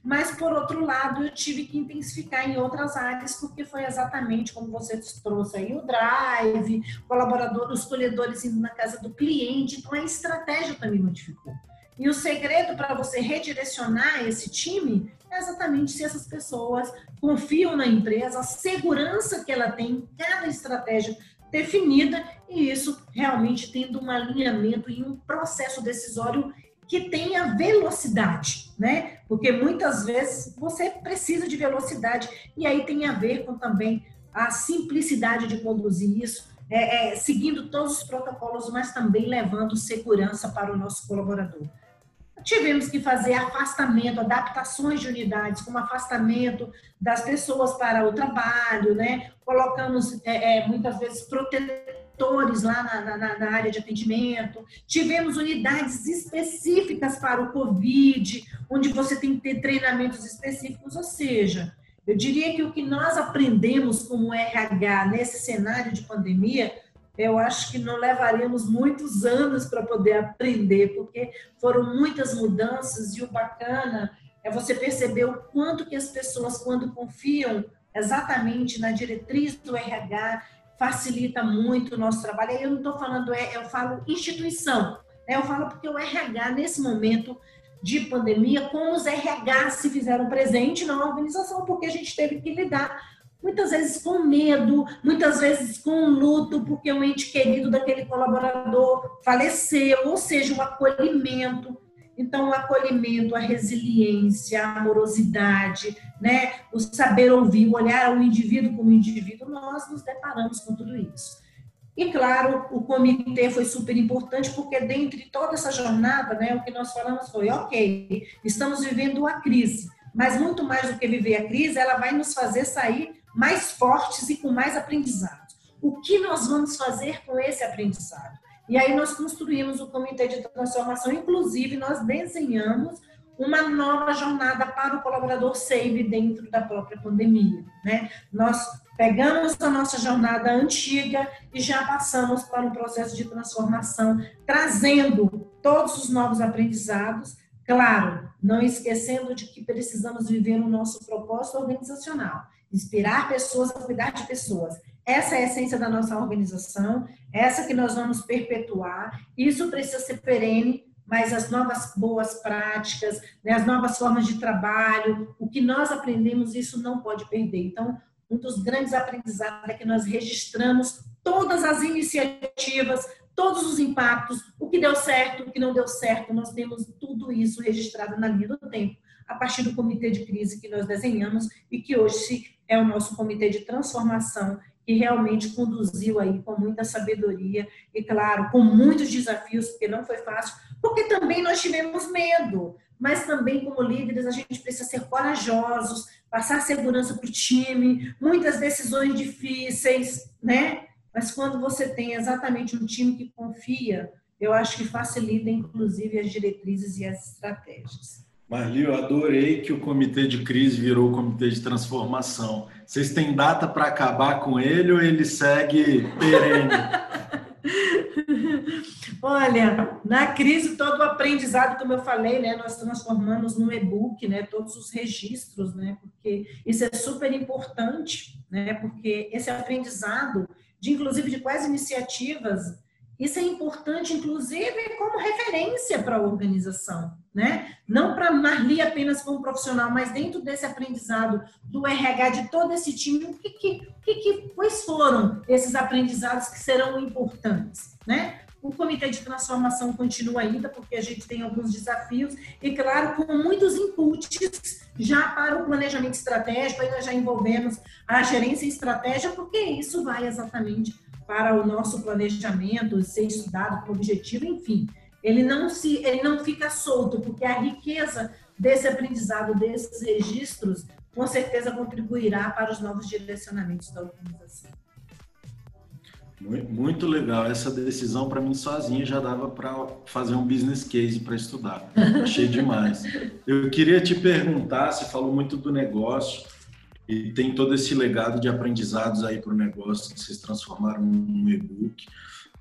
mas por outro lado eu tive que intensificar em outras áreas porque foi exatamente como você trouxe aí o drive, colaborador, os colhedores indo na casa do cliente, então a estratégia também modificou. E o segredo para você redirecionar esse time é exatamente se essas pessoas confiam na empresa, a segurança que ela tem, cada estratégia definida e isso realmente tendo um alinhamento e um processo decisório que tenha velocidade, né? Porque muitas vezes você precisa de velocidade e aí tem a ver com também a simplicidade de conduzir isso, é, é, seguindo todos os protocolos, mas também levando segurança para o nosso colaborador. Tivemos que fazer afastamento, adaptações de unidades, como afastamento das pessoas para o trabalho, né? Colocamos é, é, muitas vezes protetores lá na, na, na, área de atendimento. Tivemos unidades específicas para o Covid, onde você tem que ter treinamentos específicos, ou seja, eu diria que o que nós aprendemos como RH nesse cenário de pandemia eu acho que não levaríamos muitos anos para poder aprender, porque foram muitas mudanças e o bacana é você perceber o quanto que as pessoas, quando confiam exatamente na diretriz do RH, facilita muito o nosso trabalho. Aí eu não estou falando, é, eu falo instituição, né? eu falo porque o RH, nesse momento de pandemia, como os RH se fizeram presente na organização, porque a gente teve que lidar muitas vezes com medo, muitas vezes com luto, porque um ente querido daquele colaborador faleceu, ou seja, o acolhimento. Então, o acolhimento, a resiliência, a amorosidade, né? o saber ouvir, o olhar o indivíduo como indivíduo, nós nos deparamos com tudo isso. E, claro, o comitê foi super importante, porque dentro de toda essa jornada, né, o que nós falamos foi, ok, estamos vivendo a crise, mas muito mais do que viver a crise, ela vai nos fazer sair mais fortes e com mais aprendizados. O que nós vamos fazer com esse aprendizado? E aí nós construímos o comitê de transformação, inclusive nós desenhamos uma nova jornada para o colaborador SAVE dentro da própria pandemia. Né? Nós pegamos a nossa jornada antiga e já passamos para um processo de transformação, trazendo todos os novos aprendizados, claro, não esquecendo de que precisamos viver o nosso propósito organizacional, inspirar pessoas a cuidar de pessoas, essa é a essência da nossa organização, essa que nós vamos perpetuar. Isso precisa ser perene, mas as novas boas práticas, né, as novas formas de trabalho, o que nós aprendemos, isso não pode perder. Então, um dos grandes aprendizados é que nós registramos todas as iniciativas, todos os impactos, o que deu certo, o que não deu certo, nós temos tudo isso registrado na linha do tempo, a partir do comitê de crise que nós desenhamos e que hoje é o nosso comitê de transformação que realmente conduziu aí com muita sabedoria e, claro, com muitos desafios, porque não foi fácil, porque também nós tivemos medo, mas também, como líderes, a gente precisa ser corajosos, passar segurança para o time, muitas decisões difíceis, né? Mas quando você tem exatamente um time que confia, eu acho que facilita, inclusive, as diretrizes e as estratégias. Marli, eu adorei que o comitê de crise virou o comitê de transformação. Vocês têm data para acabar com ele ou ele segue perene? [LAUGHS] Olha, na crise todo o aprendizado, como eu falei, né, nós transformamos no e-book, né, todos os registros, né, porque isso é super importante, né, porque esse aprendizado, de inclusive de quais iniciativas isso é importante, inclusive, como referência para a organização, né? Não para Marli apenas como profissional, mas dentro desse aprendizado do RH de todo esse time, o que, que, que, que quais foram esses aprendizados que serão importantes, né? O comitê de transformação continua ainda, porque a gente tem alguns desafios, e claro, com muitos inputs já para o planejamento estratégico, nós já envolvemos a gerência e estratégia, porque isso vai exatamente para o nosso planejamento ser estudado com objetivo, enfim, ele não se, ele não fica solto, porque a riqueza desse aprendizado, desses registros, com certeza contribuirá para os novos direcionamentos da organização. Muito legal. Essa decisão, para mim, sozinha, já dava para fazer um business case para estudar. Achei demais. Eu queria te perguntar, você falou muito do negócio, e tem todo esse legado de aprendizados aí para o negócio que vocês transformaram num e-book.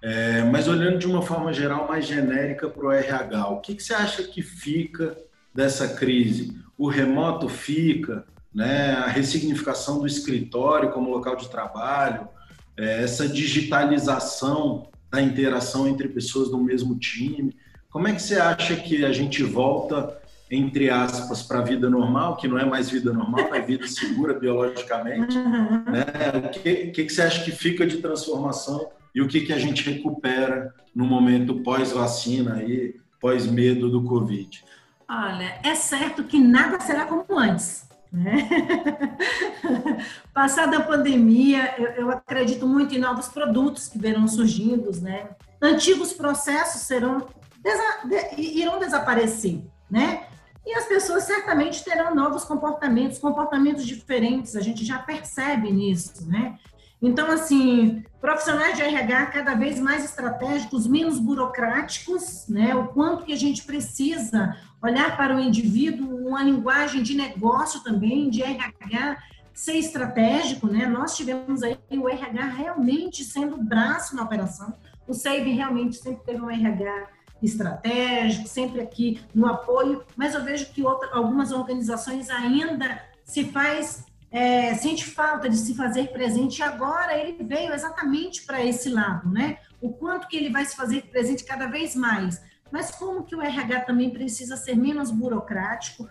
É, mas olhando de uma forma geral, mais genérica para o RH, o que, que, você acha que fica dessa crise? O remoto fica, né? a ressignificação do escritório como local de trabalho, é, essa digitalização da interação entre pessoas do mesmo time. Como é que você acha que a gente volta entre aspas, para a vida normal, que não é mais vida normal, é vida segura biologicamente. Uhum. Né? O que, que, que, você acha que fica de transformação e o que, que a gente recupera no momento pós-vacina e pós-medo do Covid? Olha, é certo que nada será como antes. Né? [LAUGHS] Passada a pandemia, eu, eu, acredito muito em novos produtos que verão surgindo, né? Antigos processos serão desa, de, irão desaparecer, né? E as pessoas certamente terão novos comportamentos, comportamentos diferentes, a gente já percebe nisso, né? Então, assim, profissionais de RH cada vez mais estratégicos, menos burocráticos, né? O quanto que a gente precisa olhar para o indivíduo, uma linguagem de negócio também, de RH ser estratégico, né? Nós tivemos aí o RH realmente sendo braço na operação. O SEIB realmente sempre teve um RH estratégico, sempre aqui no apoio, mas eu vejo que outra, algumas organizações ainda se faz é, sente falta de se fazer presente e agora ele veio exatamente para esse lado, né? O quanto que ele vai se fazer presente cada vez mais. Mas como que o RH também precisa ser menos burocrático,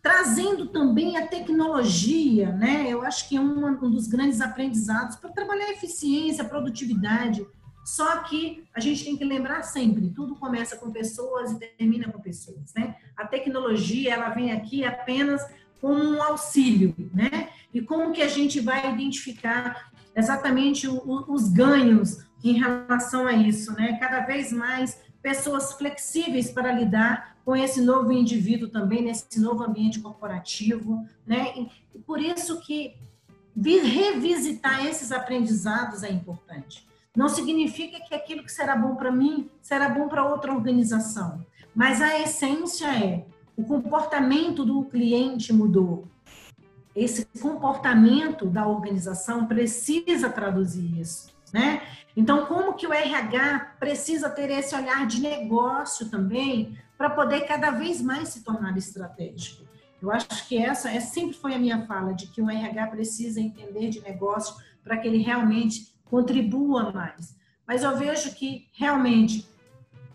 trazendo também a tecnologia, né? Eu acho que é um, um dos grandes aprendizados para trabalhar eficiência, produtividade. Só que a gente tem que lembrar sempre, tudo começa com pessoas e termina com pessoas, né? A tecnologia, ela vem aqui apenas como um auxílio, né? E como que a gente vai identificar exatamente o, os ganhos em relação a isso, né? Cada vez mais pessoas flexíveis para lidar com esse novo indivíduo também nesse novo ambiente corporativo, né? E por isso que revisitar esses aprendizados é importante. Não significa que aquilo que será bom para mim será bom para outra organização, mas a essência é o comportamento do cliente mudou. Esse comportamento da organização precisa traduzir isso, né? Então, como que o RH precisa ter esse olhar de negócio também para poder cada vez mais se tornar estratégico? Eu acho que essa é, sempre foi a minha fala, de que o RH precisa entender de negócio para que ele realmente contribua mais. Mas eu vejo que realmente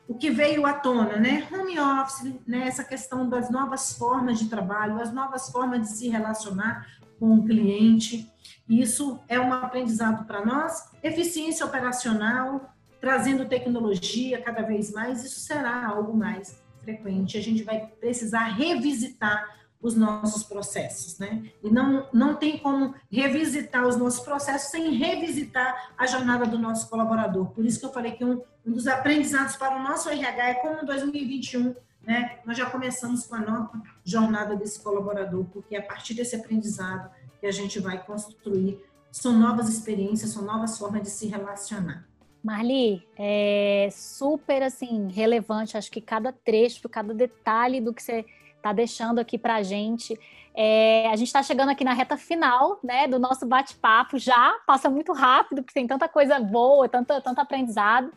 o que veio à tona, né? Home office, né? essa questão das novas formas de trabalho, as novas formas de se relacionar com o cliente. Isso é um aprendizado para nós. Eficiência operacional, trazendo tecnologia cada vez mais, isso será algo mais frequente. A gente vai precisar revisitar os nossos processos, né? E não, não tem como revisitar os nossos processos sem revisitar a jornada do nosso colaborador. Por isso que eu falei que um, um dos aprendizados para o nosso RH é como em 2021, né? Nós já começamos com a nova jornada desse colaborador, porque é a partir desse aprendizado que a gente vai construir são novas experiências, são novas formas de se relacionar. Marli, é super assim relevante, acho que cada trecho, cada detalhe do que você está deixando aqui para a gente. É, a gente está chegando aqui na reta final né, do nosso bate-papo já, passa muito rápido, porque tem tanta coisa boa, tanto, tanto aprendizado.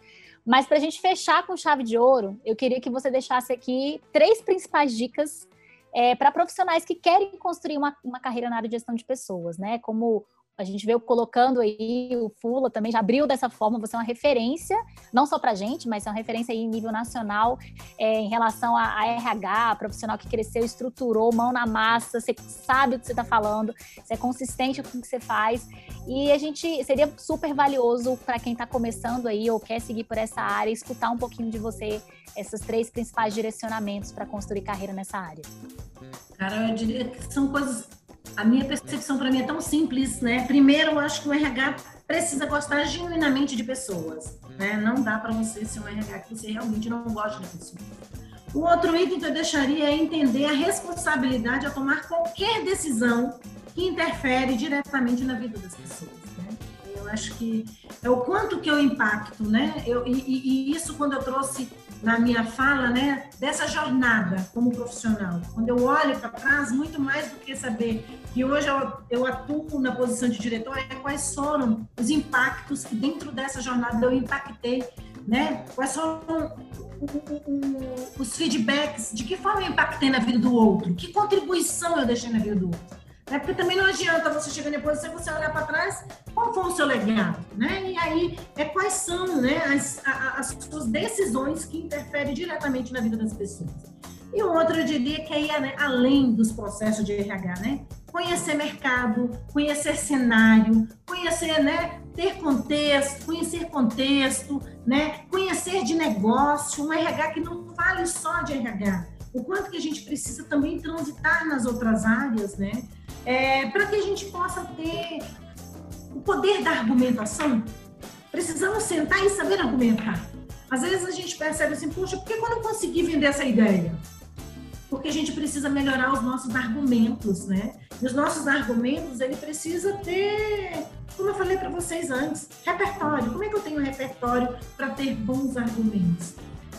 Mas para a gente fechar com chave de ouro, eu queria que você deixasse aqui três principais dicas é, para profissionais que querem construir uma, uma carreira na área de gestão de pessoas, né? Como a gente veio colocando aí, o Fula também já abriu dessa forma, você é uma referência, não só para a gente, mas é uma referência aí em nível nacional é, em relação a, a, RH, profissional que cresceu, estruturou, mão na massa, você sabe o que você está falando, você é consistente com o que você faz, e a gente seria super valioso para quem está começando aí ou quer seguir por essa área, escutar um pouquinho de você, esses três principais direcionamentos para construir carreira nessa área. Cara, eu diria que são coisas a minha percepção para mim é tão simples, né? Primeiro, eu acho que o RH precisa gostar genuinamente de pessoas, né? Não dá para você ser um RH que você realmente não gosta de pessoas. O outro item que eu deixaria é entender a responsabilidade a tomar qualquer decisão que interfere diretamente na vida das pessoas. Né? Eu acho que é o quanto que eu impacto, né? Eu, e, e isso quando eu trouxe na minha fala, né, dessa jornada como profissional. Quando eu olho para trás, muito mais do que saber que hoje eu, eu atuo na posição de diretor, é quais foram os impactos que dentro dessa jornada eu impactei, né? Quais foram os feedbacks, de que forma eu impactei na vida do outro, que contribuição eu deixei na vida do outro. Né? Porque também não adianta você chegar na posição e você olhar para trás, qual foi o seu legado, né? E aí, é quais são né, as, as suas decisões que interferem diretamente na vida das pessoas. E outra, eu diria que aí é né, além dos processos de RH, né? Conhecer mercado, conhecer cenário, conhecer, né? Ter contexto, conhecer contexto, né? Conhecer de negócio, um RH que não fale só de RH. O quanto que a gente precisa também transitar nas outras áreas, né? é, para que a gente possa ter o poder da argumentação, precisamos sentar e saber argumentar. Às vezes a gente percebe assim, puxa, por que eu não consegui vender essa ideia? Porque a gente precisa melhorar os nossos argumentos, né? E os nossos argumentos, ele precisa ter, como eu falei para vocês antes, repertório. Como é que eu tenho repertório para ter bons argumentos?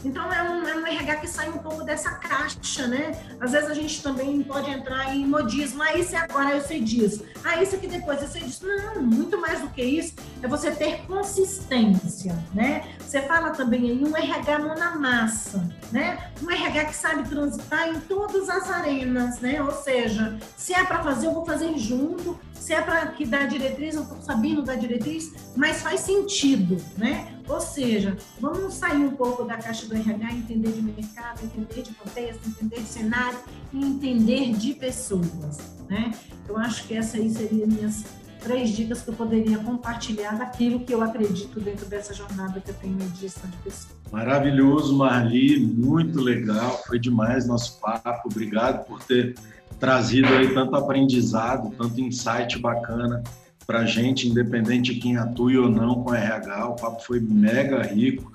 Então, é um, é um RH que sai um pouco dessa caixa, né? Às vezes a gente também pode entrar em modismo. Ah, isso é agora, eu sei disso. Ah, isso aqui depois, eu sei disso. Não, muito mais do que isso é você ter consistência, né? Você fala também aí um RH mão na massa, né? Um RH que sabe transitar em todas as arenas, né? Ou seja, se é para fazer, eu vou fazer junto. Se é para que dar diretriz, eu estou sabendo dar diretriz, mas faz sentido, né? Ou seja, vamos sair um pouco da caixa do RH, entender de mercado, entender de contexto, entender de cenário e entender de pessoas, né? Eu acho que essa aí seria minhas três dicas que eu poderia compartilhar daquilo que eu acredito dentro dessa jornada que eu tenho de gestão de pessoas. Maravilhoso, Marli, muito legal, foi demais nosso papo. Obrigado por ter trazido aí tanto aprendizado, tanto insight bacana para a gente, independente de quem atue ou não com RH. O papo foi mega rico.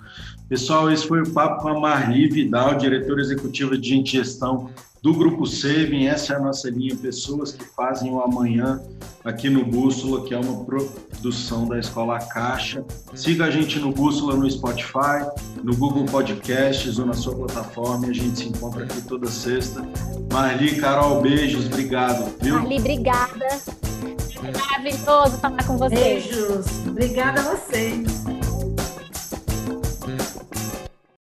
Pessoal, esse foi o papo com a Marli Vidal, diretora executiva de gestão do Grupo Saving. Essa é a nossa linha Pessoas que Fazem o Amanhã aqui no Bússola, que é uma produção da Escola Caixa. Siga a gente no Bússola no Spotify, no Google Podcasts ou na sua plataforma. A gente se encontra aqui toda sexta. Marli, Carol, beijos, obrigado. Viu? Marli, obrigada. Maravilhoso estar com vocês. Beijos. Obrigada a vocês.